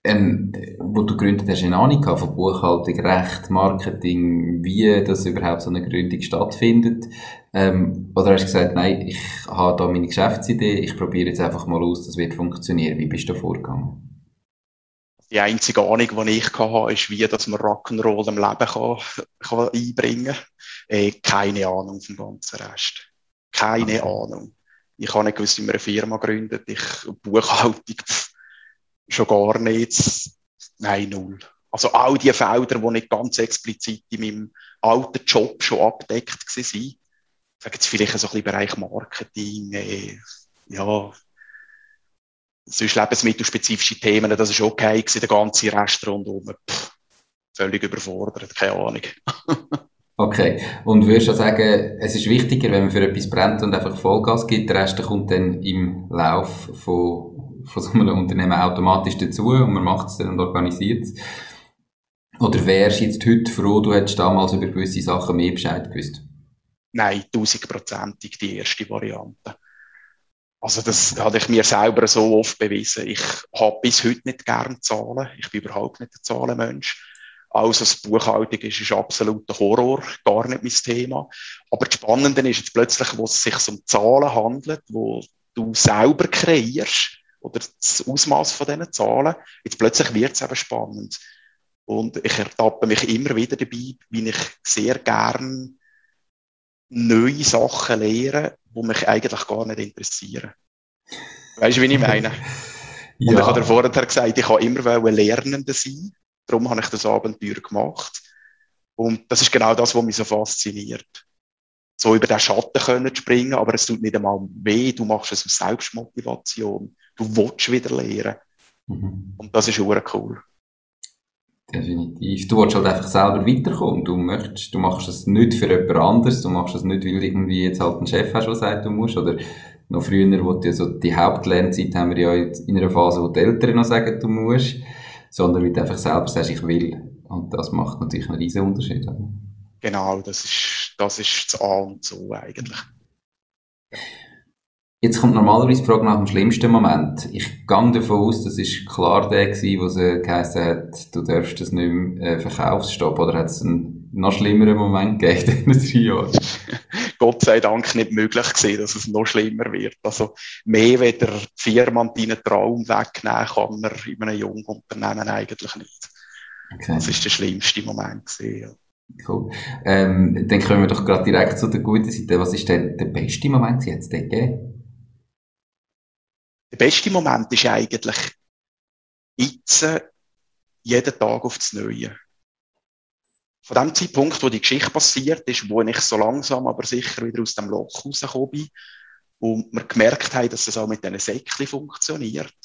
ähm, wo du gegründet hast, eine Ahnung von Buchhaltung, Recht, Marketing, wie das überhaupt so eine Gründung stattfindet? Ähm, oder hast du gesagt, nein, ich habe da meine Geschäftsidee, ich probiere jetzt einfach mal aus, das wird funktionieren. Wie bist du da vorgegangen? die einzige Ahnung, die ich hatte, ist, wie dass man Rock'n'Roll im Leben kann, kann einbringen kann. Äh, keine Ahnung vom ganzen Rest. Keine okay. Ahnung. Ich habe nicht gewusst, wie man eine Firma gründet. Ich, Buchhaltung, schon gar nichts. Nein, null. Also all die Felder, die nicht ganz explizit in meinem alten Job schon abdeckt waren. Sagen jetzt vielleicht so ein bisschen Bereich Marketing, äh, ja, sonst lebensmittelspezifische Themen, das ist okay gewesen, der ganze Rest rundum, pff, völlig überfordert, keine Ahnung. okay, und würdest du sagen, es ist wichtiger, wenn man für etwas brennt und einfach Vollgas gibt, der Rest kommt dann im Lauf von, von so einem Unternehmen automatisch dazu und man macht es dann und organisiert es? Oder wärst du jetzt heute froh, du hättest damals über gewisse Sachen mehr Bescheid gewusst? Nein, tausendprozentig die erste Variante. Also das habe ich mir selber so oft bewiesen. Ich habe bis heute nicht gern Zahlen. Ich bin überhaupt nicht ein Zahlenmensch. Also das Buchhaltung ist, ist absoluter Horror, gar nicht mein Thema. Aber das Spannende ist jetzt plötzlich, wo es sich um Zahlen handelt, wo du selber kreierst, oder das Ausmaß von diesen Zahlen, jetzt plötzlich wird es eben spannend. Und ich ertappe mich immer wieder dabei, wie ich sehr gern neue Sachen lehre, die mich eigentlich gar nicht interessieren. Weißt du, wie ich meine? ja. Und ich habe vorher gesagt, ich habe immer Lernender sein. Darum habe ich das Abenteuer gemacht. Und das ist genau das, was mich so fasziniert. So über den Schatten können springen, aber es tut nicht einmal weh. Du machst es aus Selbstmotivation. Du willst wieder lernen. Mhm. Und das ist auch cool. Definitiv. Du willst halt einfach selber weiterkommen. Du möchtest, du machst es nicht für jemand anderes, du machst es nicht, weil irgendwie jetzt halt ein Chef hast, der sagt, du musst, oder noch früher, wo die, so die Hauptlernzeit haben wir ja in einer Phase, wo die Eltern noch sagen, du musst, sondern weil du einfach selber sagst, ich will. Und das macht natürlich einen riesen Unterschied. Genau, das ist, das ist das A und so eigentlich. Jetzt kommt normalerweise die Frage nach dem schlimmsten Moment. Ich gehe davon aus, das ist klar der gewesen, wo sie geheißen hat, du darfst das nicht mehr äh, Verkaufsstopp, oder hat es einen noch schlimmeren Moment gegeben in diesen drei Jahren? Gott sei Dank nicht möglich gewesen, dass es noch schlimmer wird. Also, mehr weder die Firma und deinen Traum wegnehmen kann man in einem jungen Unternehmen eigentlich nicht. Okay. Das ist der schlimmste Moment gewesen, ja. Cool. Ähm, dann kommen wir doch gerade direkt zu der guten Seite. Was ist denn der beste Moment jetzt gegeben? Der beste Moment ist eigentlich jetzt jeden Tag aufs Neue. Von dem Zeitpunkt, wo die Geschichte passiert ist, wo ich so langsam, aber sicher wieder aus dem Loch rausgekommen bin und wir gemerkt haben, dass es auch mit diesen Säckchen funktioniert,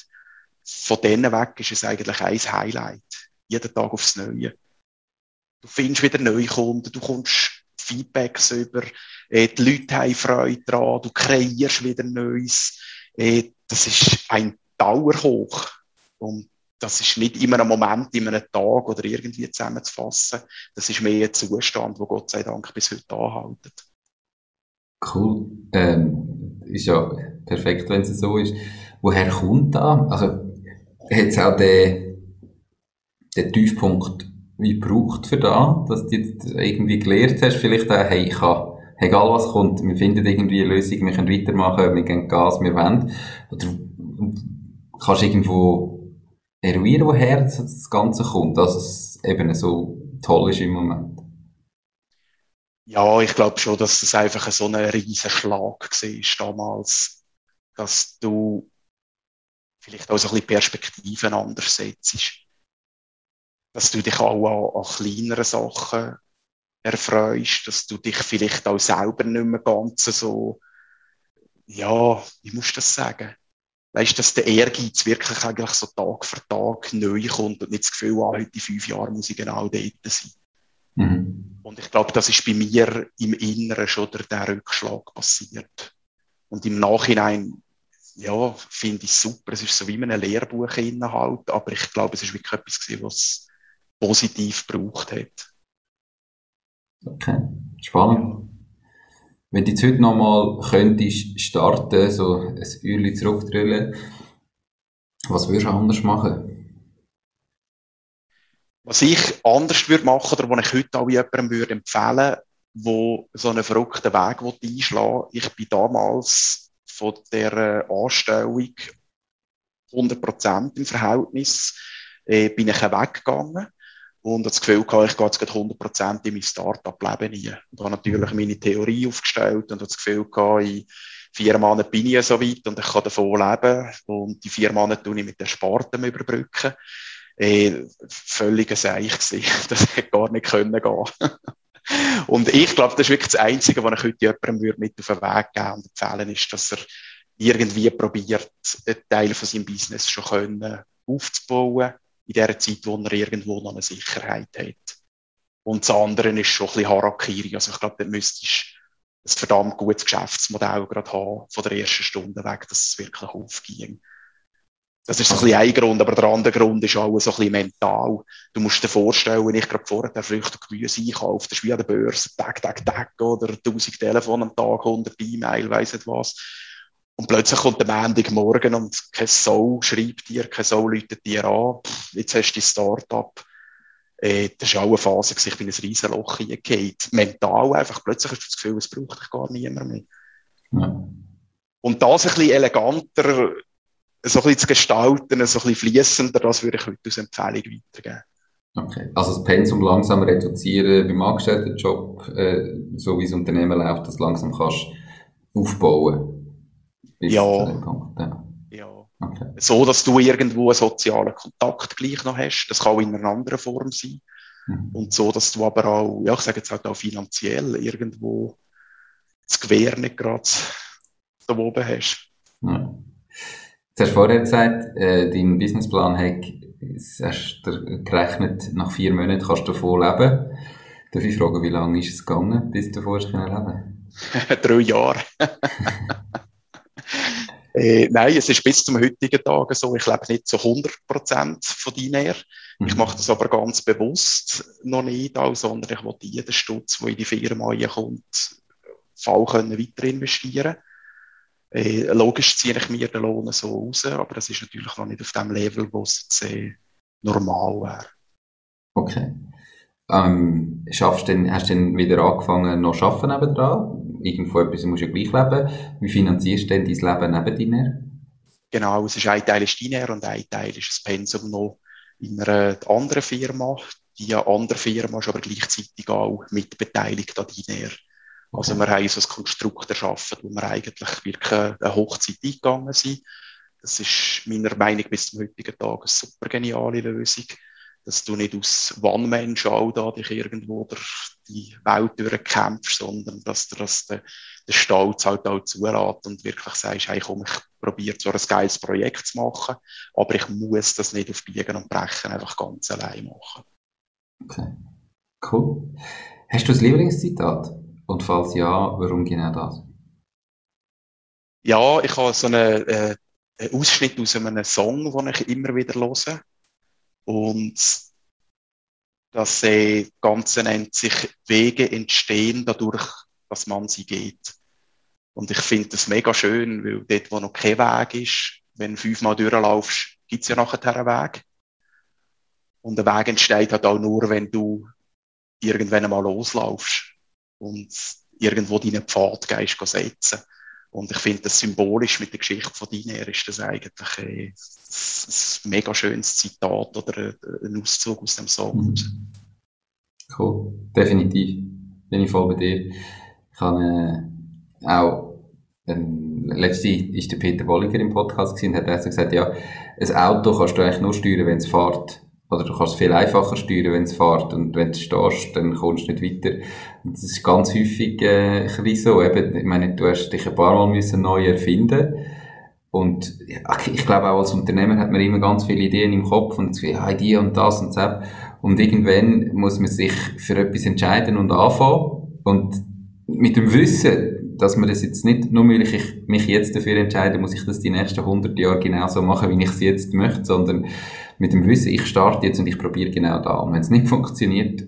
von denen weg ist es eigentlich ein Highlight. Jeden Tag aufs Neue. Du findest wieder neue Kunden, du kommst Feedbacks über, äh, die Leute haben Freude daran, du kreierst wieder Neues. Äh, das ist ein Dauerhoch. Und das ist nicht immer ein Moment, in einem Tag oder irgendwie zusammenzufassen. Das ist mehr ein Zustand, wo Gott sei Dank bis heute anhält. Cool. Ähm, ist ja perfekt, wenn es so ist. Woher kommt da? Also, hat es auch den, den Tiefpunkt wie braucht für da, dass du irgendwie gelernt hast, vielleicht auch, hey, ich kann egal was kommt, wir finden irgendwie eine Lösung, wir können weitermachen, wir gehen Gas, wir wollen. Oder kannst irgendwo eruieren, woher das Ganze kommt, dass es eben so toll ist im Moment? Ja, ich glaube schon, dass das einfach so ein riesen Schlag war damals, dass du vielleicht auch so ein bisschen Perspektiven anders setzt. Dass du dich auch an, an kleineren Sachen erfreust, dass du dich vielleicht auch selber nicht mehr ganz so, ja, wie musst du das sagen? Weißt du, dass der Ehrgeiz wirklich eigentlich so Tag für Tag neu kommt und nicht das Gefühl, ah, heute fünf Jahre muss ich genau dort sein. Mhm. Und ich glaube, das ist bei mir im Inneren schon der, der Rückschlag passiert. Und im Nachhinein, ja, finde ich super. Es ist so wie ein Lehrbuch Inhalt, aber ich glaube, es ist wirklich etwas was positiv gebraucht hat. Okay, spannend. Wenn du jetzt heute nochmal könntest starten, so ein Uhrli zurückdrüllen, was würdest du anders machen? Was ich anders würde machen oder was ich heute auch jemandem würde empfehlen, wo so einen verrückten Weg einschlagen Ich bin damals von der Anstellung 100% im Verhältnis, äh, bin ich weggegangen und das Gefühl gehabt, ich gehe jetzt 100% in mein Start-up-Leben rein. Und habe natürlich mhm. meine Theorie aufgestellt und habe das Gefühl gehabt, in vier Monaten bin ich so weit und ich kann davon leben. Und die vier Monate tue ich mit den Sparten überbrücken. Äh, völliger Seich gewesen. Das hätte gar nicht können gehen. und ich glaube, das ist wirklich das Einzige, was ich heute jemandem mit auf den Weg geben und empfehlen ist, dass er irgendwie probiert, einen Teil von seinem Business schon können aufzubauen in der Zeit, wo er irgendwo noch eine Sicherheit hat. Und das andere ist schon ein bisschen Harakiri. Also ich glaube, da müsstest ein verdammt gutes Geschäftsmodell gerade haben, von der ersten Stunde weg, dass es wirklich aufging. Das ist so ein bisschen ein Grund, aber der andere Grund ist auch so ein bisschen mental. Du musst dir vorstellen, wenn ich gerade vorher der Früchte und Gemüse einkaufe, das ist wie an der Börse, Tag, Tag, Tag, oder 1000 Telefon am Tag, 100 E-Mail, weiss nicht was. Und plötzlich kommt der Montagmorgen und kein Soul schreibt dir, kein Soul läutet dir an. Jetzt hast du dein Start-up. Äh, das war auch eine Phase, ich bin in ein Riesenloch hineingegangen. Mental einfach, plötzlich hast du das Gefühl, es braucht dich gar niemand mehr. Ja. Und das ein bisschen eleganter, so ein bisschen zu gestalten, so ein bisschen fließender, das würde ich heute als Empfehlung weitergeben. Okay. Also das Pensum langsam reduzieren beim Angestelltenjob, äh, so wie das Unternehmen läuft, das langsam kannst aufbauen ja. ja. ja. Okay. So, dass du irgendwo einen sozialen Kontakt gleich noch hast. Das kann auch in einer anderen Form sein. Mhm. Und so, dass du aber auch, ja, ich sage jetzt halt auch finanziell irgendwo das Gewehr nicht gerade da oben hast. Ja. Jetzt hast du vorher gesagt, äh, dein Businessplan hat hast du gerechnet, nach vier Monaten kannst du davon leben. Darf ich fragen, wie lange ist es gegangen, bis du davon leben? Drei Jahre. Äh, nein, es ist bis zum heutigen Tag so. Ich lebe nicht zu 100 Prozent von Dinär. Mhm. Ich mache das aber ganz bewusst noch nicht, auch, sondern ich will jeden Stutz, der in die Firma kommt, voll können weiter investieren. Äh, logisch ziehe ich mir den Lohn so raus, aber das ist natürlich noch nicht auf dem Level, wo es jetzt, äh, normal wäre. Okay. Ähm, schaffst denn, hast du denn wieder angefangen, noch zu arbeiten nebenan? Irgendwo etwas musst du ja gleich leben. Wie finanzierst du denn dein Leben neben dir? Genau, es ist ein Teil ist Diner und ein Teil ist das Pensum noch in einer anderen Firma. Die andere Firma ist aber gleichzeitig auch mitbeteiligt an Diner. Also okay. wir haben so ein Konstrukt erschaffen, wo wir eigentlich wirklich eine Hochzeit eingegangen sind. Das ist meiner Meinung nach bis zum heutigen Tag eine super geniale Lösung dass du nicht aus One-Man-Show da dich irgendwo durch die Welt durchkämpfst, sondern dass du das der, der Stolz halt auch zulässt und wirklich sagst, hey komm, ich probiere zwar ein geiles Projekt zu machen, aber ich muss das nicht auf Biegen und Brechen einfach ganz allein machen. Okay, cool. Hast du ein Lieblingszitat? Und falls ja, warum genau das? Ja, ich habe so einen, äh, einen Ausschnitt aus einem Song, den ich immer wieder höre. Und das äh, Ganze nennt sich Wege entstehen dadurch, dass man sie geht. Und ich finde das mega schön, weil dort, wo noch kein Weg ist, wenn du fünfmal durchlaufst, gibt es ja nachher einen Weg. Und der Weg entsteht halt auch nur, wenn du irgendwann einmal loslaufst und irgendwo deinen Pfad gehst setzen. Und ich finde das symbolisch mit der Geschichte von Diner ist das eigentlich ein, ein mega schönes Zitat oder ein Auszug aus dem Song. Mhm. Cool, definitiv. Bin ich voll bei dir. Ich habe äh, auch ähm, letzte ist der Peter Bolliger im Podcast gesehen, hat er gesagt, ja, ein Auto kannst du eigentlich nur steuern, wenn es fährt. Oder du kannst viel einfacher steuern, wenn es fährt. Und wenn du stehst, dann kommst du nicht weiter. Und das ist ganz häufig äh, ein so. Eben, ich meine, du hast dich ein paar Mal müssen neu erfinden und ich glaube auch als Unternehmer hat man immer ganz viele Ideen im Kopf und ja, die und das und das. Und irgendwann muss man sich für etwas entscheiden und anfangen. Und mit dem Wissen, dass man das jetzt nicht, nur weil ich mich jetzt dafür entscheide, muss ich das die nächsten 100 Jahre genauso machen, wie ich es jetzt möchte, sondern mit dem Wissen, ich starte jetzt und ich probiere genau da. Und wenn es nicht funktioniert,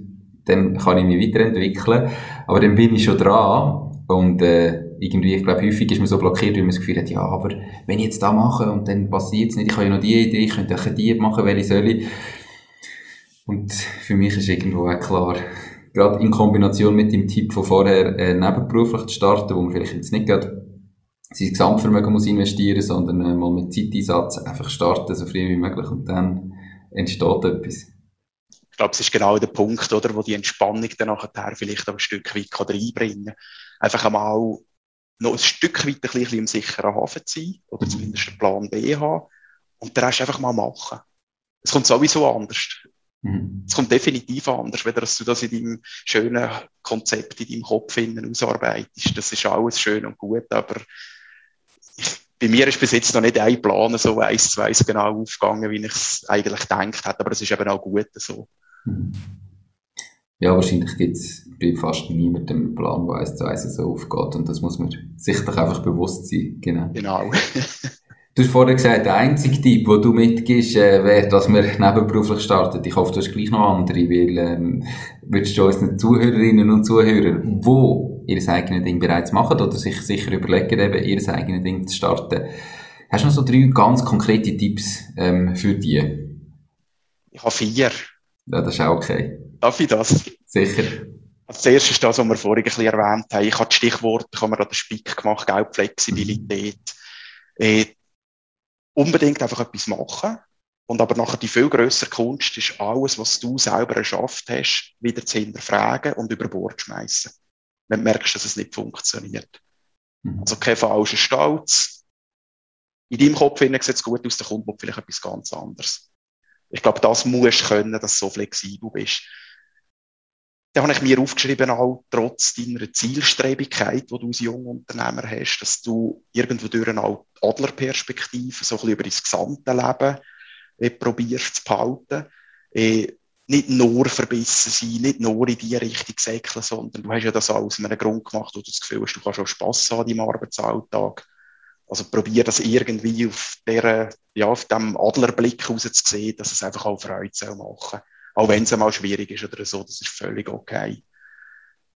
dann kann ich mich weiterentwickeln. Aber dann bin ich schon dran und äh, irgendwie, ich glaube, häufig ist man so blockiert, weil man das Gefühl hat, ja, aber wenn ich jetzt da mache und dann passiert es nicht, ich habe ja noch die Idee, ich könnte auch die machen, welche soll ich. Und für mich ist irgendwo auch klar, gerade in Kombination mit dem Tipp von vorher, äh, nebenberuflich zu starten, wo man vielleicht jetzt nicht gerade sein Gesamtvermögen muss investieren, sondern äh, mal mit Zeiteinsatz einfach starten, so früh wie möglich und dann entsteht etwas. Ich glaube, es ist genau der Punkt, oder, wo die Entspannung dann nachher vielleicht ein Stück weit reinbringen kann. Einfach einmal noch ein Stück weit ein bisschen im sicheren Hafen zu sein, oder mhm. zumindest einen Plan B haben, und den Rest einfach mal machen. Es kommt sowieso anders. Mhm. Es kommt definitiv anders, wenn du das in deinem schönen Konzept, in deinem Kopf innen ausarbeitest. Das ist alles schön und gut, aber bei mir ist bis jetzt noch nicht ein Plan so eins zu eins genau aufgegangen, wie ich es eigentlich gedacht hätte, aber es ist eben auch gut so. Ja, wahrscheinlich gibt es bei fast niemandem einen Plan, der eins zu eins so aufgeht. Und das muss man sich doch einfach bewusst sein. Genau. Genau. du hast vorher gesagt, der einzige Tipp, den du mitgibst, äh, wäre, dass man nebenberuflich startet. Ich hoffe, du hast gleich noch andere, weil ähm, würdest du unseren Zuhörerinnen und Zuhörern, wo ihr eigenes Ding bereits machen oder sich sicher überlegen, eben ihr eigenes Ding zu starten, hast du noch so drei ganz konkrete Tipps ähm, für die? Ich habe vier. Ja, das ist auch okay. Darf ich das? Sicher. Als erstes ist das, was wir vorhin ein bisschen erwähnt haben. Ich habe das Stichwort, ich habe mir da den Spick gemacht, Geldflexibilität. Mhm. Äh, unbedingt einfach etwas machen. Und aber nachher die viel grössere Kunst ist alles, was du selber erschafft hast, wieder zu hinterfragen und über Bord schmeißen. Wenn du merkst, dass es nicht funktioniert. Mhm. Also kein falscher Stolz. In deinem Kopf sieht es gut aus, der kommt vielleicht etwas ganz anderes. Ich glaube, das musst du können, dass du so flexibel bist. Da habe ich mir aufgeschrieben, auch trotz deiner Zielstrebigkeit, die du als junger Unternehmer hast, dass du irgendwo durch eine Adlerperspektive, so ein bisschen über dein gesamte Leben, äh, probierst zu behalten. Äh, nicht nur verbissen sein, nicht nur in die Richtung säckeln, sondern du hast ja das aus einem Grund gemacht, wo du das Gefühl hast, du kannst auch Spass haben im Arbeitsalltag. Also probier das irgendwie auf der, ja, auf dem Adlerblick raus zu sehen, dass es einfach auch Freude soll machen. Auch wenn es einmal schwierig ist oder so, das ist völlig okay.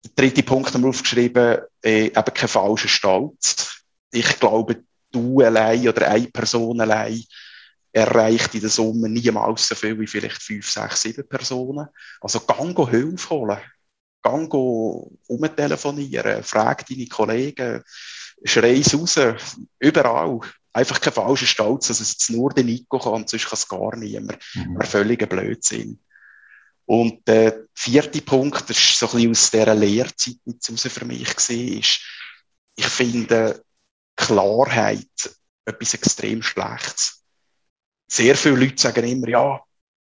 Der dritte Punkt haben wir aufgeschrieben, äh, eben kein falscher Stolz. Ich glaube, du allein oder eine Person allein erreicht in der Summe niemals so viel wie vielleicht fünf, sechs, sieben Personen. Also gang go Hilfe holen, gang go umtelefonieren, frag deine Kollegen, schrei es raus, überall. Einfach kein falscher Stolz, dass es jetzt nur der Nico kann, sonst kann es gar niemand. Mhm. Ein völliger Blödsinn. Und der vierte Punkt, das ist so ein bisschen aus dieser Lehrzeit raus für mich gesehen, ist, ich finde Klarheit etwas extrem Schlechtes. Sehr viele Leute sagen immer, ja,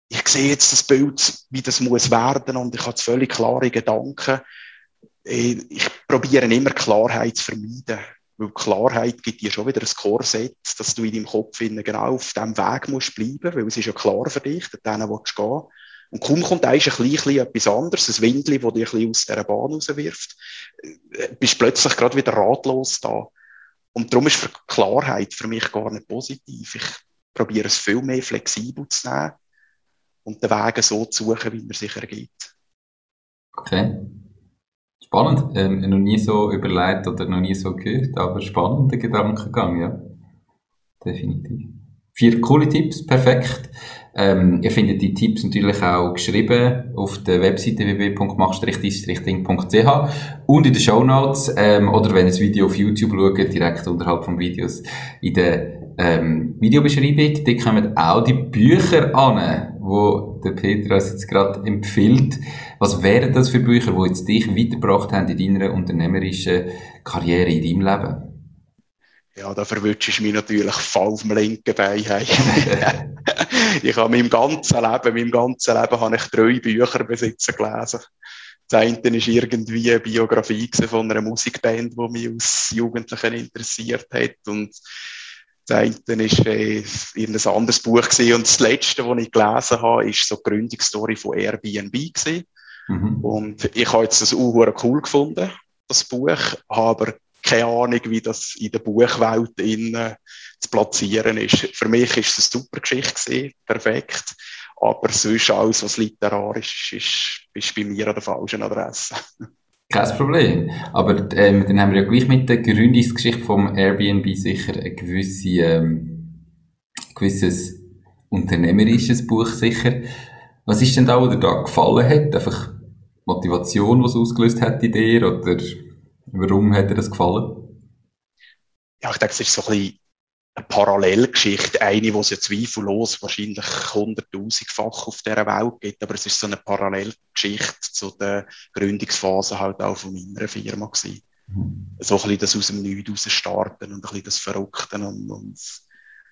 ich sehe jetzt das Bild, wie das muss werden und ich habe völlig klare Gedanken. Äh, ich probiere immer Klarheit zu vermeiden, weil Klarheit gibt dir schon wieder ein Korsett, dass du in deinem Kopf genau auf diesem Weg musst bleiben, weil es ist ja klar für dich, dorthin willst du gehen. Und kaum kommt ein bisschen etwas anderes, ein Windli, das dich aus dieser Bahn rauswirft, äh, bist plötzlich gerade wieder ratlos da. Und darum ist Klarheit für mich gar nicht positiv. Ich probiere es viel mehr flexibel zu nehmen und den Weg so zu suchen, wie man sich ergibt. Okay. Spannend. Ähm, noch nie so überlegt oder noch nie so gehört, aber spannender Gedankengang, ja. Definitiv. Vier coole Tipps, perfekt. Ähm, ihr findet die Tipps natürlich auch geschrieben auf der Webseite www.mach-ding.ch und in den Show Notes ähm, oder wenn ihr das Video auf YouTube schaut, direkt unterhalb von Videos in der ähm, Videobeschreibung. Da kommen auch die Bücher an, wo der Peter uns jetzt gerade empfiehlt. Was wären das für Bücher, die jetzt dich weitergebracht haben in deiner unternehmerischen Karriere, in deinem Leben? Ja, da verwünschst du mich natürlich voll auf dem linken Bein. ich habe meinem ganzen Leben, meinem ganzen Leben habe ich drei Bücher besitzen gelesen. Das eine war irgendwie eine Biografie von einer Musikband, die mich als Jugendlichen interessiert hat. Und das eine war äh, ein anderes Buch gewesen. und das letzte, das ich gelesen habe, ist so die Gründungsstory von Airbnb gewesen. Mhm. Und ich habe jetzt das auch cool gefunden, das Buch, aber keine Ahnung, wie das in der Buchwelt innen zu platzieren ist. Für mich ist es eine super Geschichte gewesen, perfekt. Aber sonst alles, was literarisch ist, ist, ist bei mir an der falschen Adresse. Kein Problem. Aber ähm, dann haben wir ja gleich mit der Gründungsgeschichte vom Airbnb sicher ein gewisse, ähm, gewisses unternehmerisches Buch sicher. Was ist denn da, was dir da gefallen hat? Einfach Motivation, was ausgelöst hat in dir? Oder Warum hat dir das gefallen? Ja, ich denke, es ist so ein bisschen eine Parallelgeschichte, eine, die es ja zweifellos wahrscheinlich hunderttausendfach auf dieser Welt gibt, aber es ist so eine Parallelgeschichte zu der Gründungsphase halt auch von meiner Firma gewesen. Mhm. So ein bisschen das aus dem Nichts raus starten und ein bisschen das Verrückten und, und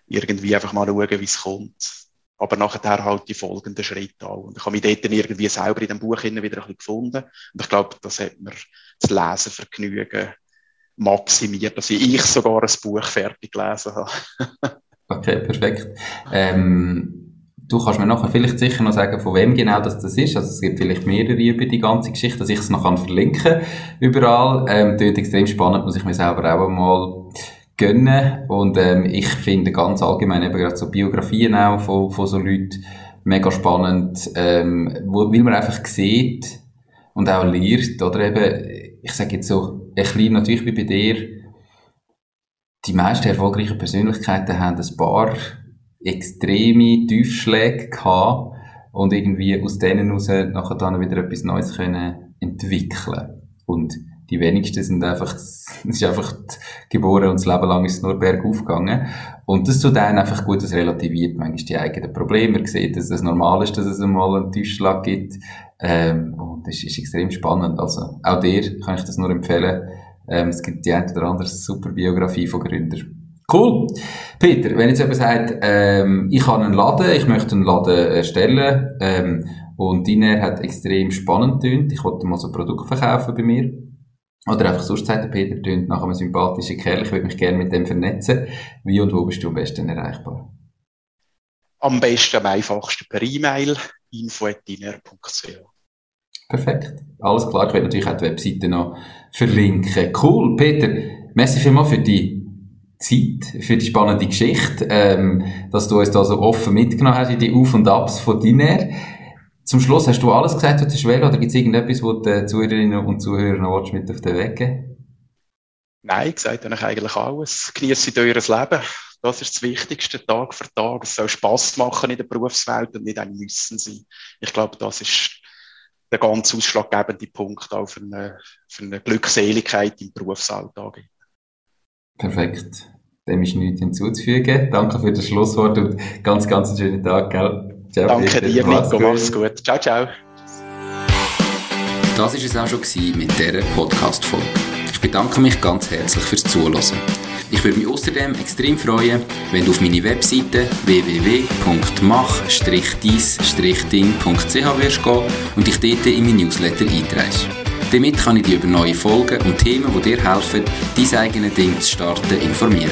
irgendwie einfach mal schauen, wie es kommt. Aber nachher halt die folgenden Schritte auch. Und ich habe mich dort dann irgendwie selber in dem Buch wieder ein bisschen gefunden. Und ich glaube, das hat mir das Lesenvergnügen maximiert, dass ich sogar ein Buch fertig gelesen habe. okay, perfekt. Ähm, du kannst mir nachher vielleicht sicher noch sagen, von wem genau das, das ist. Also es gibt vielleicht mehrere über die ganze Geschichte, dass ich es noch kann verlinken überall. Ähm, das extrem spannend, muss ich mir selber auch einmal gönnen. Und ähm, ich finde ganz allgemein eben gerade so Biografien auch von, von so Leuten mega spannend, ähm, weil man einfach sieht und auch lernt, oder eben ich sage jetzt so, bisschen natürlich wie bei dir, die meisten erfolgreichen Persönlichkeiten haben ein paar extreme Tiefschläge gehabt und irgendwie aus denen heraus nachher dann wieder etwas Neues können entwickeln. Und die wenigsten sind einfach, es ist einfach geboren und das Leben lang ist es nur bergauf gegangen. Und das tut einen einfach gut, das relativiert manchmal die eigenen Probleme. Man sieht, dass es normal ist, dass es einmal einen Tiefschlag gibt. Ähm, und das ist extrem spannend. Also, auch dir kann ich das nur empfehlen. Ähm, es gibt die eine oder andere super Biografie von Gründern. Cool. Peter, wenn jetzt jemand sagt, ähm, ich habe einen Laden, ich möchte einen Laden erstellen, ähm, und deiner hat extrem spannend tönt, ich wollte mal so ein Produkt verkaufen bei mir. Oder einfach sonst sagt der Peter tönt nach einem sympathischen Kerl, ich würde mich gerne mit dem vernetzen. Wie und wo bist du am besten erreichbar? Am besten, am einfachsten per E-Mail, info.diner.ch. Perfekt. Alles klar. Ich werde natürlich auch die Webseite noch verlinken. Cool. Peter, merci vielmals für die Zeit, für die spannende Geschichte, ähm, dass du uns da so offen mitgenommen hast in die Auf- und Abs von Diner. Zum Schluss hast du alles gesagt, was du willst, oder gibt es irgendetwas, wo die Zuhörerinnen und Zuhörer noch mit auf den Weg geben Nein, gesagt habe ich eigentlich alles. Genießt euer Leben. Das ist das Wichtigste, Tag für Tag. Es soll Spass machen in der Berufswelt und nicht ein Müssen sein. Ich glaube, das ist der ganz ausschlaggebende Punkt auch für eine, für eine Glückseligkeit im Berufsalltag. Perfekt. Dem ist nichts hinzuzufügen. Danke für das Schlusswort und ganz, ganz einen schönen Tag. Gell? Ciao, Danke Peter. dir, Nico. Mach's gut. Ciao, ciao. Das war es auch schon mit dieser Podcast-Folge. Ich bedanke mich ganz herzlich fürs Zuhören. Ich würde mich außerdem extrem freuen, wenn du auf meine Webseite www.mach-dies-ding.ch wirst gehen und dich dort in mein Newsletter einträgst. Damit kann ich dich über neue Folgen und Themen, die dir helfen, dein eigenes Ding zu starten, informieren.